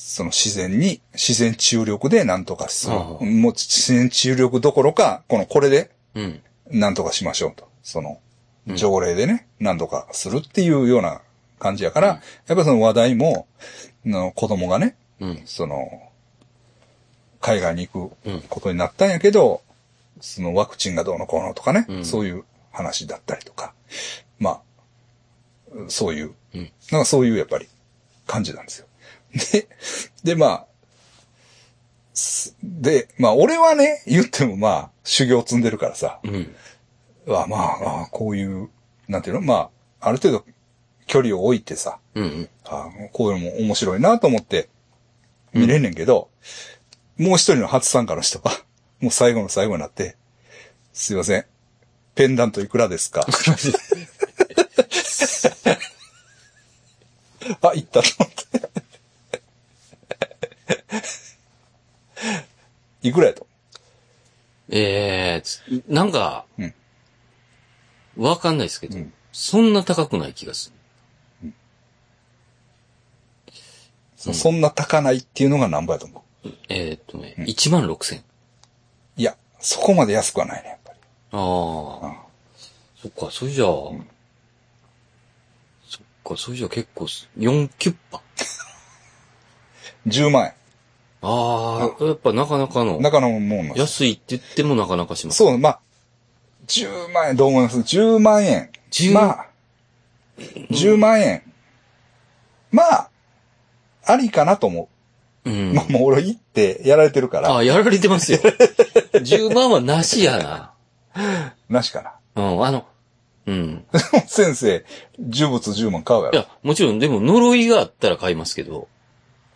その自然に、自然治癒力で何とかする。もう自然治癒力どころか、この、これでうん。何とかしましょうと。その、うん条例でね、何とかするっていうような感じやから、うんやっぱりその話題も、あの子供がね、うん。その、海外に行うんくことになったんやけど、そのワクチンがどうのこうのとかね、うんそういう話だったりとか、まあ、そういう、うんなんかそういうやっぱり感じなんですよ。で、で、まあ、すで、まあ俺はね、言ってもまあ、修行積んでるからさ、うん。あまあ、あこういう、なんていうの？まあ、ある程度距離を置いてさ、うん。あこういうのも面白いなと思って見れんねんけど、もう一人の初参加の人が、もう最後の最後になって、すいません。ペンダントいくらですか？あ、行ったと思って。いくらやと？ええつなんかうん、わかんないですけどうん、そんな高くない気がすそそんな高ないっていうのが何倍やと思う？る。えーっとね、1万6千。いや、そこまで安くはないね、やっぱり。ああ。そっか、それじゃあ、そっか、それじゃあ結構す、4キュッパ。10万円。ああ、やっぱなかなかの、中のもんなんです安いって言ってもなかなかします。そう、まあ、10万円、どう思います ?10 万円。10まあ、10万円。まあ、ありかなと思う。うん。まあ、もう俺行ってやられてるから、ああ、やられてますよ。10万はなしやな。なしかな。うん、あの、うん。先生、呪物10万買うやろ。いや、もちろん、でも呪いがあったら買いますけど、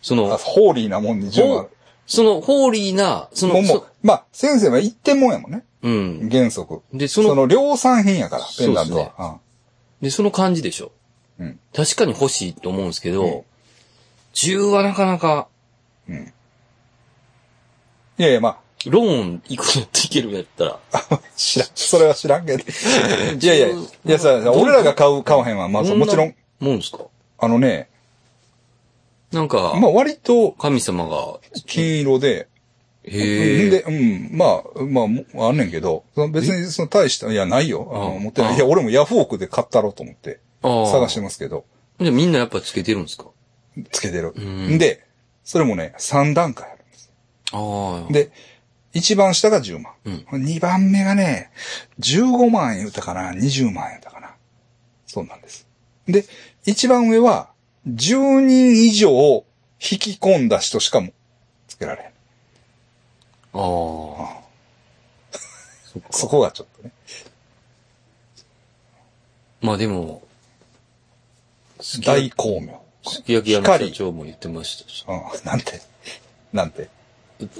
そあの、ホーリーなもんに10万。その、ホーリーな、その、もう、もう、まあ、先生は一点もんやもんね。そうん。原則。で、その、その量産品やから、ペンダントそうですは。で、その感じでしょ。うん確かに欲しいと思うんですけど、うん10はなかなか、うん。うん。いやいや、まローンいくらっていけるんやったら、あ、知らん、それは知らんけど。いやいや、いやさ、俺らが買う、買わへんは、まあ、どもちろん、。もんですか？あのね、なんか、まあ割と神様が、金色で、へえ。で、うん、まあ、まあも、あんねんけど、その別にその大した、いや、ないよ。あ持ってない。あいや、俺もヤフオクで買ったろうと思って、探してますけど、じゃあみんなやっぱつけてるんですか？つけてる。んで、それもね、3段階あるんです。ああ。で、一番下が10万。うん二番目がね、15万円言ったかな、20万円言ったかな？そうなんです。で、一番上は、10人以上引き込んだ人しかもつけられへん。ああ。そ。そこがちょっとね。まあでも、大焼光明。すき焼き屋の社長も言ってましたし。うん、なんて？なんて？だか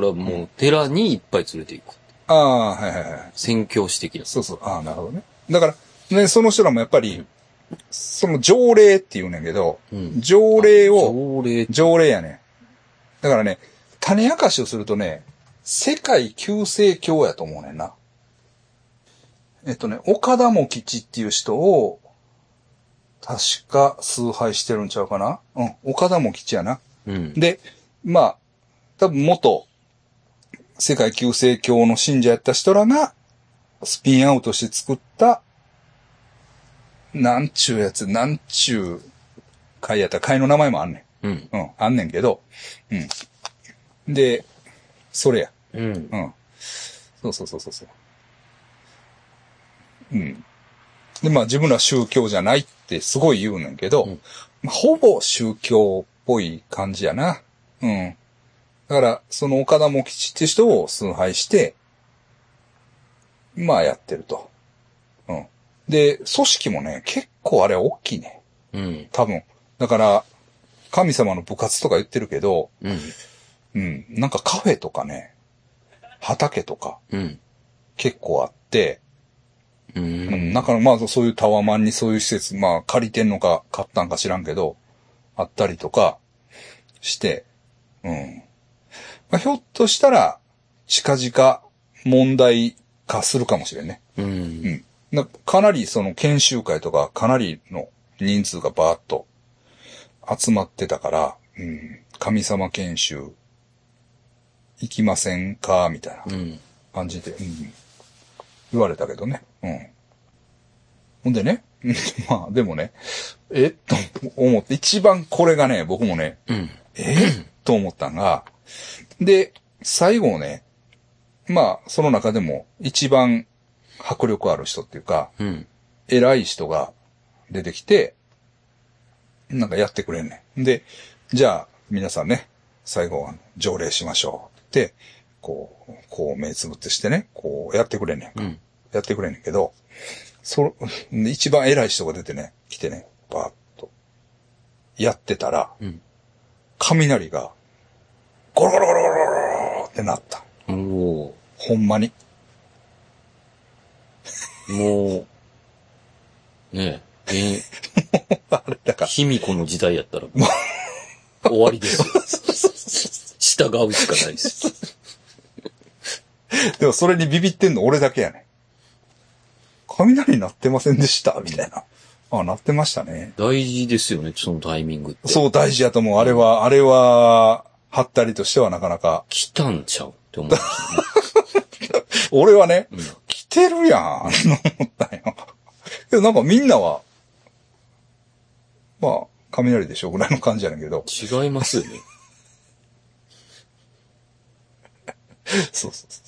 らもう、寺にいっぱい連れて行く。ああ、はいはいはい。宣教師的な。そうそう。ああ、なるほどね。だから、ね、その人らもやっぱり、その条例って言うねんけど、うん条例を、条例。条例やねん。だからね、種明かしをするとね、世界旧世教やと思うねんな。えっとね、岡田も吉っていう人を、確か崇拝してるんちゃうかなうん、岡田も吉やな。うん。で、まあ、多分元、世界旧世教の信者やった人らが、スピンアウトして作った、なんちゅうやつ、なんちゅう会やったら会の名前もあんねうん。ん。うん、あんねんけど、うん。で、それや。うん。うん。そうそうそうそうそう。うん。で、まあ自分ら宗教じゃないってすごい言うねんけど、うんまあ、ほぼ宗教っぽい感じやな。うん。だから、その岡田も吉って人を崇拝して、まあやってると。うん。で、組織もね、結構あれ大きいね。うん。多分。だから、神様の部活とか言ってるけど、うん。うん。なんかカフェとかね、畑とかうん。結構あって、ううん、ん。なんかまあそういうタワマンにそういう施設、まあ借りてんのか買ったんか知らんけど、あったりとかして、うん。まあ、ひょっとしたら、近々問題化するかもしれんね。う。うんん。なかなりその研修会とかかなりの人数がバーッと集まってたから、うん。神様研修行きませんか？みたいなうん。感じで、うん。言われたけどね。うん。ほんでね、う んまあでもね、え？っと思って、一番これがね、僕もね、うん。え？っと思ったんが、で、最後ね、まあ、その中でも一番迫力ある人っていうか、うん。偉い人が出てきて、なんかやってくれんねん。で、じゃあ、皆さんね、最後は条例しましょうって、こう、こう目つぶってしてね、こうやってくれんねんか。うん。やってくれんねんけど、そ、一番偉い人が出てね、来てね、バーッと、やってたら、うん。雷が、ゴロゴロゴロゴロゴロってなった。ほんまに。もう、ねえ、え あれだから、卑弥呼の時代やったら、終わりですよ。従うしかないです。でもそれにビビってんの俺だけやねん。雷鳴ってませんでした？みたいな。あ、鳴ってましたね。大事ですよね、そのタイミングって。そう大事やと思う。あれは、あれは、はったりとしてはなかなか。来たんちゃうって思うんです俺はね、よね。来てるやん、思ったんよ。けどなんかみんなは、まあ、雷でしょぐらいの感じやねんけど。うん。違いますよね。そうそうそう。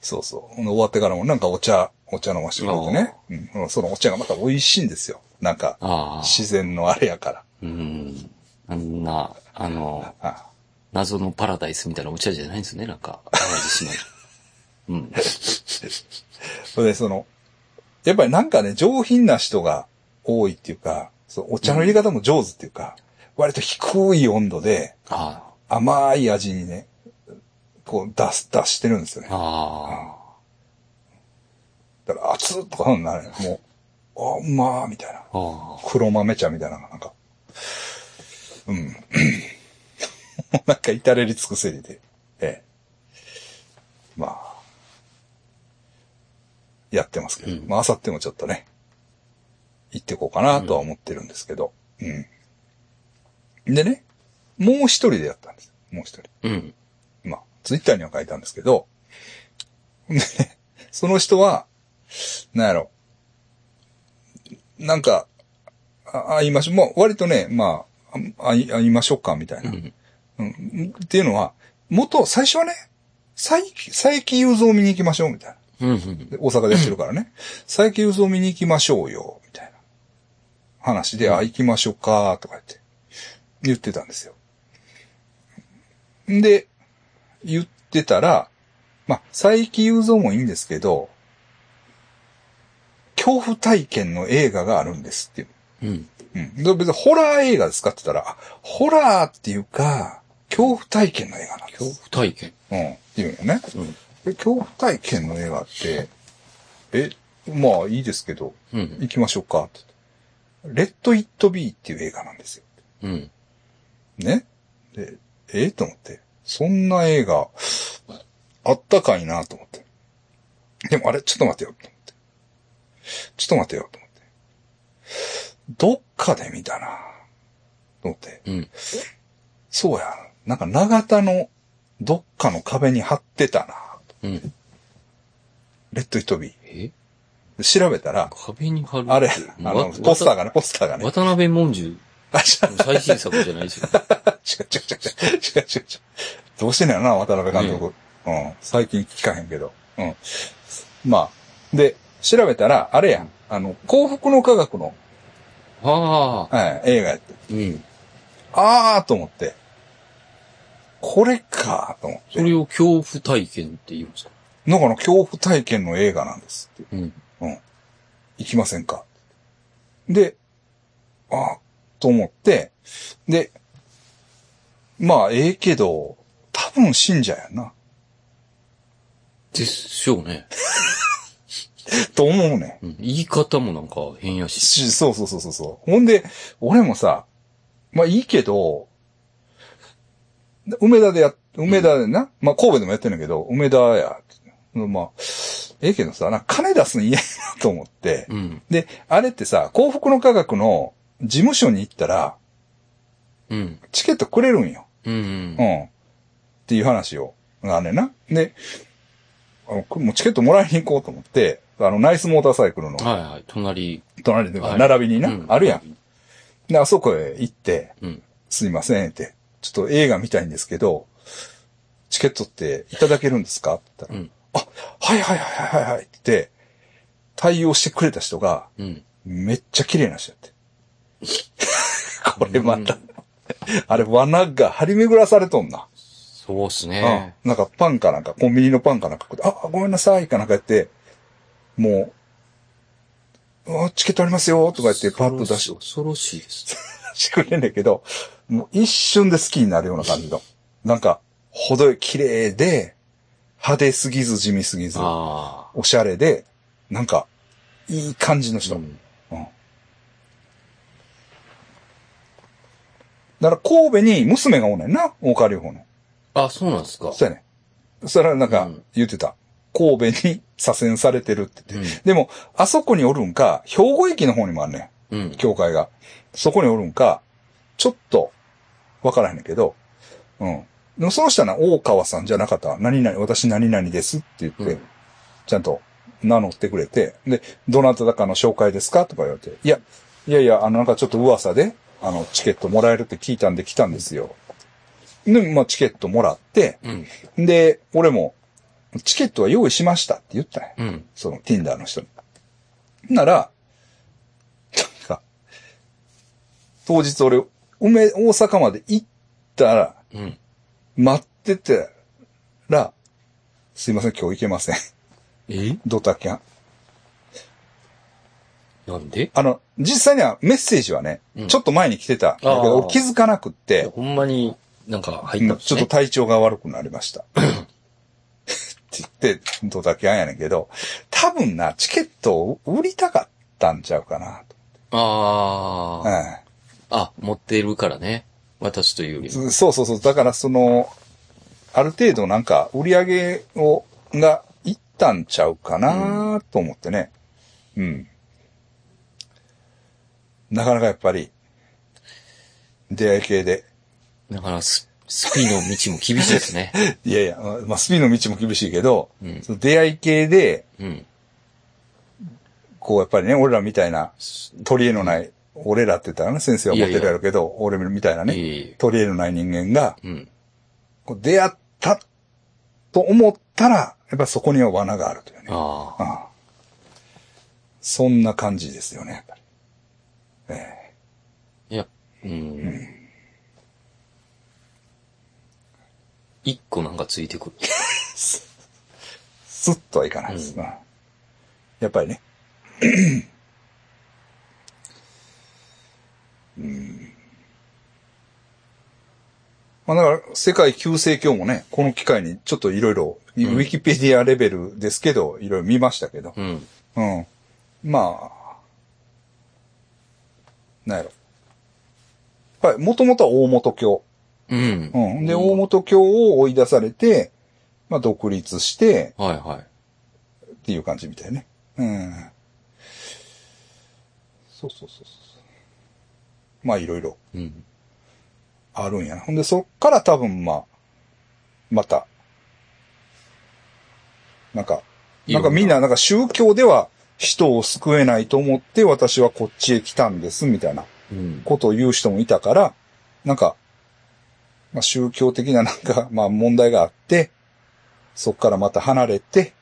そうそう。終わってからもなんかお茶、お茶飲ましてくれてね。うん。そのお茶がまた美味しいんですよ。なんか、ああ。自然のあれやから。うん。あんな、あの、あ謎のパラダイスみたいなお茶じゃないんですね、なんか、淡路島の。うん。それでその、やっぱりなんかね、上品な人が多いっていうか、そうお茶の入れ方も上手っていうか、割と低い温度であ甘い味にね、こう出す、出してるんですよねあ。。あだから熱っとかなるもう、あ、うまーみたいな。黒豆茶みたいな、なんか。うん。なんか至れり尽くせりで。ええ。まあ。やってますけど。うんまあ、あさってもちょっとね、行ってこうかなとは思ってるんですけど。うん。でね、もう一人でやったんです。もう一人。うん。まあ、ツイッターには書いたんですけど、でね、その人は、なんやろ、なんか、あ会いましょう。まあ、割とね、まあ、あ会い会いましょうか、みたいうな。ん。うん、っていうのは、元、最初はね、佐伯、佐伯雄三を見に行きましょう、みたいな。うん。うん。で大阪でやってるからね。佐伯雄三を見に行きましょうよ、みたいな。話で、あ、行きましょうか、とか言って、言ってたんですよ。んで、言ってたら、まあ、佐伯雄三もいいんですけど、恐怖体験の映画があるんですっていう。うん。うん。で別にホラー映画で使ってたら、あホラーっていうか、恐怖体験の映画なんです。恐怖体験。うん。っていうのね。うん。え、恐怖体験の映画って、え、まあいいですけど、うん。行きましょうかって。レッド・イット・ビーっていう映画なんですよ。うん。ね？で、え？と思って。そんな映画、あったかいなと思って。でもあれ、ちょっと待てよ、と思って。ちょっと待てよ、と思って。どっかで見たなと思って。うん。そうや。なんか長田のどっかの壁に貼ってたなうん。レッド・イット・ビー。え？で調べたら、壁に貼る。あれ、あわの、ポスターがね、ポスターがね。渡辺文殊最新作じゃないですよ。違 う違う違う違う違う違う。どうしてんのやろな、渡辺監督。うん。最近聞かへんけど。うん。まあ。で、調べたら、あれやん。あの、幸福の科学の、ああ。はい、映画やって。うん。あーと思って。これかと思って。それを恐怖体験って言うんですか？なんかの恐怖体験の映画なんですって。うん。うん。行きませんか？で、あと思って、で、まあ、ええけど、多分信者やな。でしょうね。と思うねうん言い方もなんか変やん。し。しそうそうそうそうそう。ほんで、俺もさ、まあいいけど、梅田でや、梅田でな、まあ神戸でもやってんだけど、梅田や、まあ、ええけどさ、なんか金出すの嫌やなと思って、うん。で、あれってさ、幸福の科学の事務所に行ったら、うん。チケットくれるんよ。うん。うん。っていう話を、があんねんな。で、あのこもうチケットもらいに行こうと思って、あの、ナイスモーターサイクルのはいはい。隣。隣で、はい並びにな、うんあるやん。。で、あそこへ行って、うん。すいませんって、ちょっと映画見たいんですけど、チケットっていただけるんですか？って言ったら、うん。あ、はいはいはいはいはいって対応してくれた人が、うん。めっちゃ綺麗な人やって。これまた、あれ罠が張り巡らされとんな。そうっすうんね。なんかパンかなんか、コンビニのパンかなんか、あ、ごめんなさいかなんかやって、もう、あチケットありますよとか言ってパッと出し恐ろしいです。してくれんねんけど、もう一瞬で好きになるような感じの。なんか、程よい綺麗で、派手すぎず地味すぎず、あおしゃれで、なんか、いい感じのあ。人。うんうんだから神戸に娘がおんねんな、大川隆法の。あ、そうなんですか。そうやねん。それはなんかうん言ってた。神戸に左遷されてるって言って。うんでも、あそこにおるんか、兵庫駅の方にもあんねん。うん。教会が。そこにおるんか、ちょっと、わからへんねんけど、うん。でもその人はな、大川さんじゃなかったわ。何々、私何々ですって言って、うんちゃんと名乗ってくれて、で、どなただかの紹介ですか？とか言われて、いや、いやいや、あの、なんかちょっと噂で、あの、チケットもらえるって聞いたんで来たんですよ。で、まあ、チケットもらって、うん。で、俺も、チケットは用意しましたって言ったんや。うん。その Tinder の人に。なら、なんか、当日俺、梅、大阪まで行ったら、うん。待っててら、すいません、今日行けません。え？ドタキャン。なんで？あの、実際にはメッセージはね、うんちょっと前に来てたんだけど、気づかなくって、ほんまになんか入ったんですね。ちょっと体調が悪くなりました。って言って、ドタキャンやねんけど、多分な、チケットを売りたかったんちゃうかなあと。あ。あ、持ってるからね。私というよりも。うん。そうそうそう。だからその、ある程度なんか売り上げを、がいったんちゃうかなと思ってね。うん。なかなかやっぱり、出会い系で。だからス、スピの道も厳しいですね。いやいや、まあ、スピンの道も厳しいけど、うんその出会い系で、うん。こうやっぱりね、俺らみたいな、取り柄のない、俺らって言ったらね、先生は思ってるやろうけど、俺みたいないね、取り柄のない人間が、うん。こう出会ったと思ったら、やっぱそこには罠があるというね。ああ。そんな感じですよね、やっぱり。えいや、うん。一個なんかついてくる。えスッとはいかないです。うんうんやっぱりね。うんまあだから、世界旧世教もね、この機会にちょっといろいろ、ウィキペディアレベルですけど、いろいろ見ましたけど、うん。うん。まあ、なんやろ。はい、もともとは大本教。うん。うん。で、大本教を追い出されて、まあ、独立して、はいはい。っていう感じみたいね。うん。そうそうそうそう。まあ、いろいろうん。あるんやな。ほんで、そっから多分、まあ、また、なんか、なんかみんな、なんか宗教では人を救えないと思って私はこっちへ来たんです、みたいなうん。ことを言う人もいたから、なんか、まあ、宗教的ななんか、まあ問題があって、そっからまた離れて、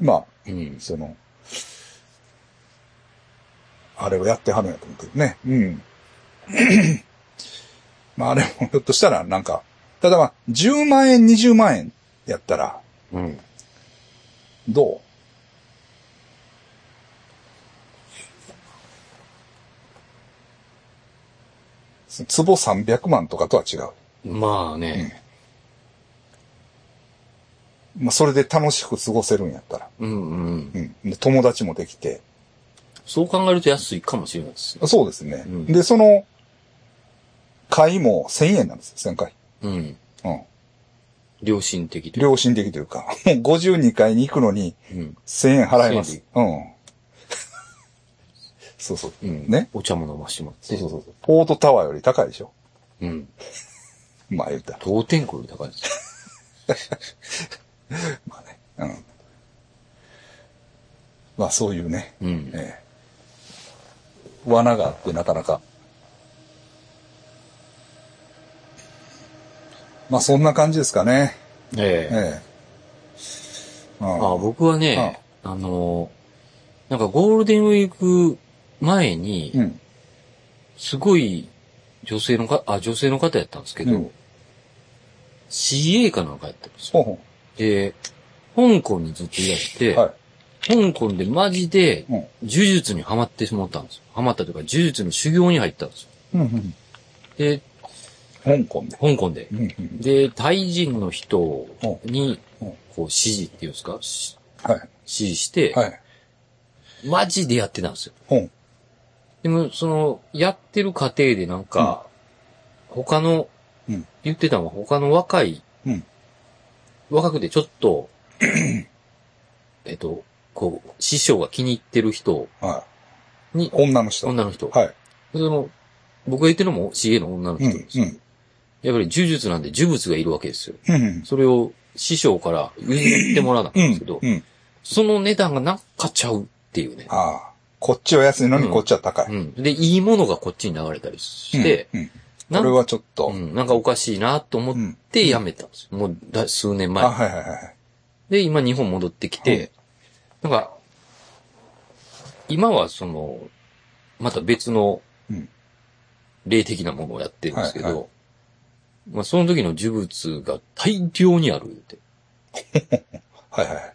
まあ、うん。その、あれをやってはるんやと思うけどね。うん。まああれもひょっとしたらなんか、ただまあ、10万円、20万円やったら、うん。どう？壺300万とかとは違う。まあね。まあ、それで楽しく過ごせるんやったら。うんうん。うん。で友達もできて。そう考えると安いかもしれないです。そうですね。うんで、その、会も1000円なんですよ、1000回。うん。うん。良心的という良心的というか、もう52回に行くのにうん。1000円払いま1000す。うん。そうそう。うん。ね。お茶も飲ましてもらって。そうそうそう。ポートタワーより高いでしょうん。まあ言ったら。当店校より高いですよ。まあね。うん。まあそういうね、うん。ええ罠があってなかなか。まあそんな感じですかね。ええええ。あ僕はね、あの、なんかゴールデンウィーク前にう、ん。すごい女性のか、あ、女性の方やったんですけど、うん CA かなんかやったんですよ。ほうほで、香港にずっといらして、う。はい。香港でマジでうん。呪術にハマってしまったんですよ。ハマったというか、呪術の修行に入ったんですよ。うんうん。で、香港で。香港で。うんうん。で、タイ人の人にうん、こう、指示っていうんですか？しはい。指示して、はい。マジでやってたんですよ。でも、その、やってる過程でなんか、他の、うん言ってたのは他の若い、うん若くてちょっと、えっと、こう、師匠が気に入ってる人はい。に、女の人。女の人。はい。その、僕が言ってるのも CA の女のうん。人ですよ。うん。やっぱり呪術なんで呪物がいるわけですよ。うん。それを師匠から譲ってもらわなかったんですけど、うん。その値段がなんかちゃうっていうね。ああ。こっちは安いのにうんこっちは高い。うん。で、いいものがこっちに流れたりして、うん。うんなんこれはちょっと。うん、なんかおかしいなと思ってやめたんですよ。もうだ数年前あ、。はいはいはい。で、今日本戻ってきて、なんか、今はその、また別のうん、霊的なものをやってるんですけど、はいはまあその時の呪物が大量にあるって。はいはい。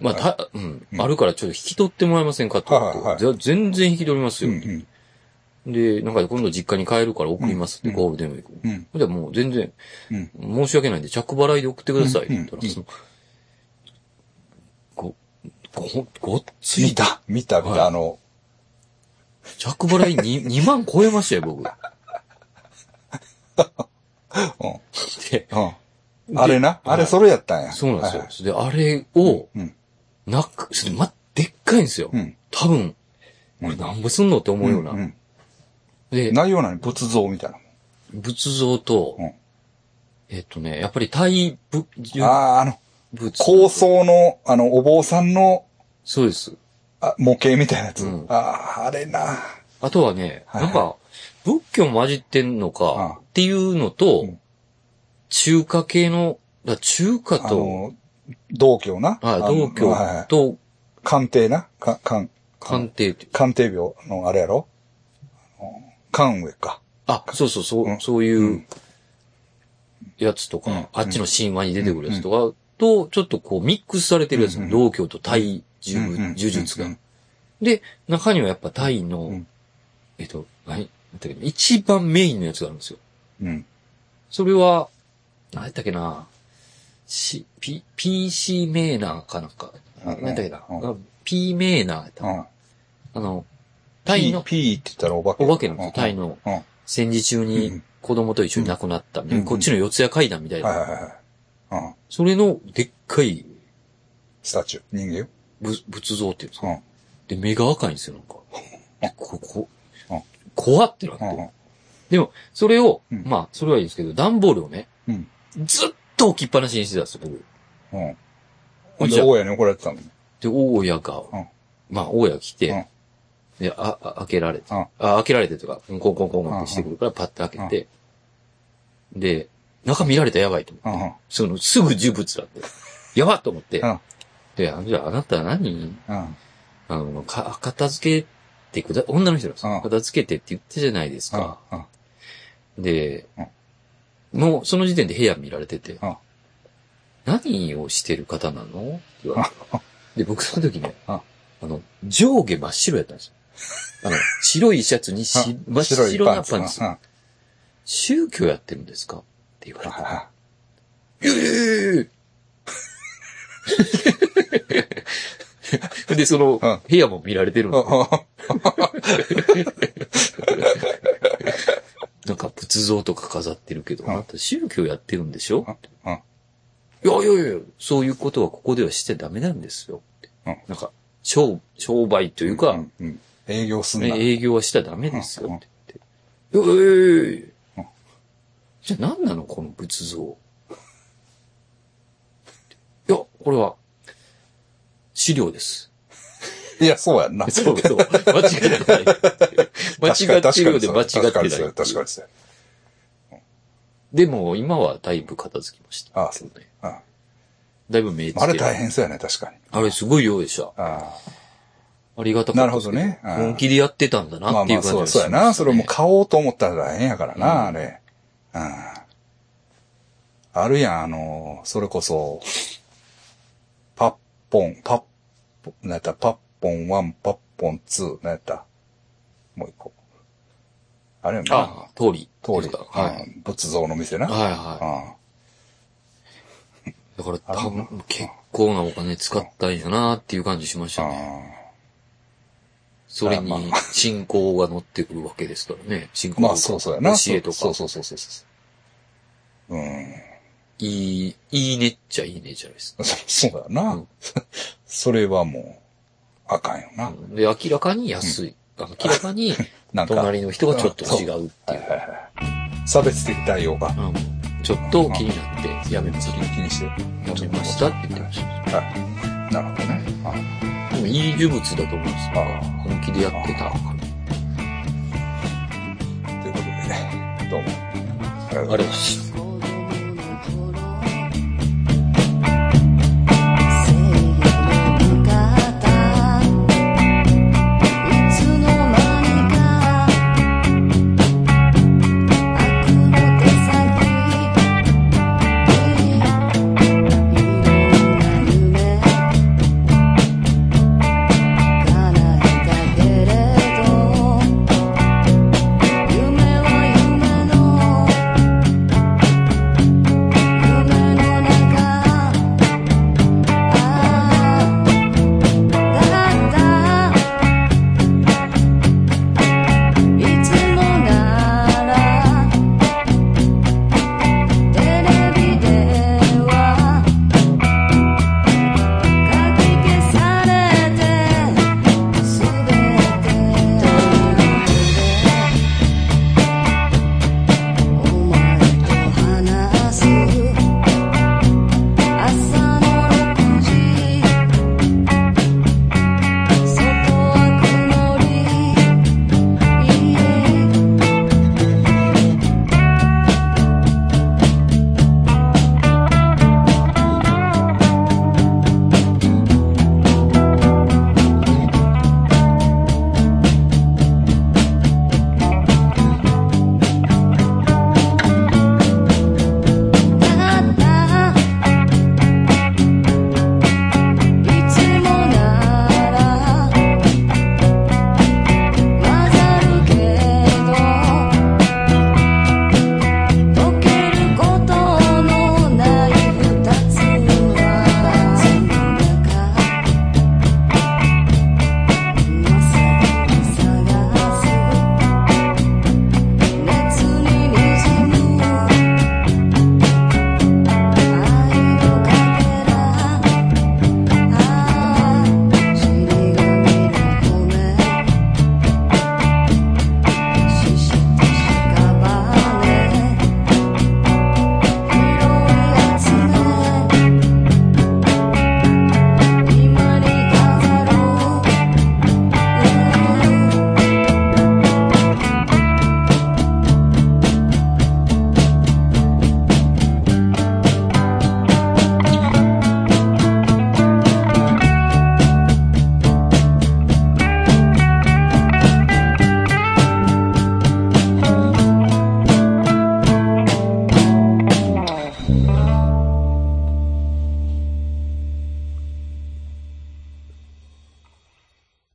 まあ、た、うん、うんあるからちょっと引き取ってもらえませんかと、はいはい全然引き取りますよ。うんうん。で、なんか今度実家に帰るから送りますって、うんゴールデンウィーク。うん。じゃあもう全然、うん。申し訳ないんで着払いで送ってくださいって言ったら、うんうんそご、ごっつい、見た見た見はいた。あの、着払いに 2万超えましたよ、僕。うん。で、うん。あれな？あれそれやったんや。そうなんですよ。はいで、あれを、うん。なく、それま、でっかいんですよ。うん。多分、これなんぼすんのって思うような。んんで、内容なに仏像みたいな。仏像と、うんえっとね、やっぱり大仏、ああ、あの、仏。高層の、あの、お坊さんの、そうです。あ模型みたいなやつ。うんああ、あれな。あとはね、はいなんか、仏教混じってんのあかっていうのと、うん中華系の、だ中華あと、の、道教な。はい、あの道教はいはいと鑑定な。か、鑑、鑑定って、鑑定病のあれやろ関上か。あ、そうそう、そう、うんそういううんやつとか、うんあっちの神話に出てくるやつとか、と、ちょっとこうミックスされてるやつ、うん道教とタイ呪術がうん。で、中にはやっぱタイの、うんえっと、何？なんだっけ一番メインのやつがあるんですよ。うん。それは、何やったっけな、し、P、PC メーナーかなんか。うん何やったっけな、うん P メーナーやったうん。あの、タイの、P って言ったらお化け。お化けなんですよ、タイの戦時中うにん子供と一緒に亡くなった、ねうんこっちの四谷階段みたいな。はいはいはい。うん。それのでっかいスタチュー。人間よ。仏仏像っていうんですか？うん。で、目が赤いんですよ、なんか。でこ、こうん、怖ってなって。うん。でも、それを、うんまあ、それはいいんですけど、段ボールをね、うん。ずっと置きっぱなしにしてたんですよ、僕。うん。ほんで、大家に怒られてたの？で、大家が、うんまあ、大家が来て、うんで、あ、あ開けられて、うんあ、開けられてとか、コンコンコンコンってしてくるから、パッて開けて、で、中見られたらやばいと思って、うん。うん。その、すぐ呪物だって。やばっと思って、うんで、あじゃああなた何？うん。あの、か、片付けてくだ、女の人ですようん片付けてって言ってじゃないですか。うん。でうん、もうその時点で部屋見られててうん、何をしてる方なの？って言われて。で、僕その時ね、うんあの、上下真っ白やったんですよ。あの、白いシャツにし真っ白なパンツう。ん。宗教やってるんですか？って言われて。はええで、その、うん部屋も見られてるん なんか仏像とか飾ってるけど、うんあなた宗教やってるんでしょ？うん。いやいやいや、そういうことはここではしてダメなんですよ。うんなんか、商、商売というか、うんうん営業すんな。ね営業はしちゃダメですようんって言って。じゃあ何なのこの仏像。いや、これは、資料です。いや、そうやんな。そうそう。間違ってない。間違ってるようで間違ってない。確かにそうや確かにそうや。でも、今はだいぶ片付きました。ああそうね。あだいぶ目つけあれ大変そうやね、確かに。あれすごい量でした。あありがたかったなるほどね本気でやってたんだあまなっていあまあ、そうう感じがしました、ね。そうやな。それも買おうと思ったら大変やからな、あれ。うん。あるやん、あの、それこそ、パッポン、パッポ、なんやった、パッポン1、パッポン2、なんやった。もう一個。あれやんな。あ、通り。通り。はい。うん仏像の店な。はいはうんい。だから多分結構なお金使ったんやなっていう感じしましたね。それに信仰が乗ってくるわけですからね。信仰まあ、そうそうやな。教えとか。そうそうそうそうそう。うん。いい、いいねっちゃいいねじゃないですか。そ そうやな。うん それはもう、あかんよな。で、明らかに安い。あ明らかに。隣の人がちょっと違うっていう。はいはいはい。差別的対応がうんちょっと気になって、やめます。気にして。やめましたって言ってました。はい。なるほどね。あでもいい呪物だと思うんですよあ。本気でやってた。ということで、どうも。ありがとうございましたあれだし。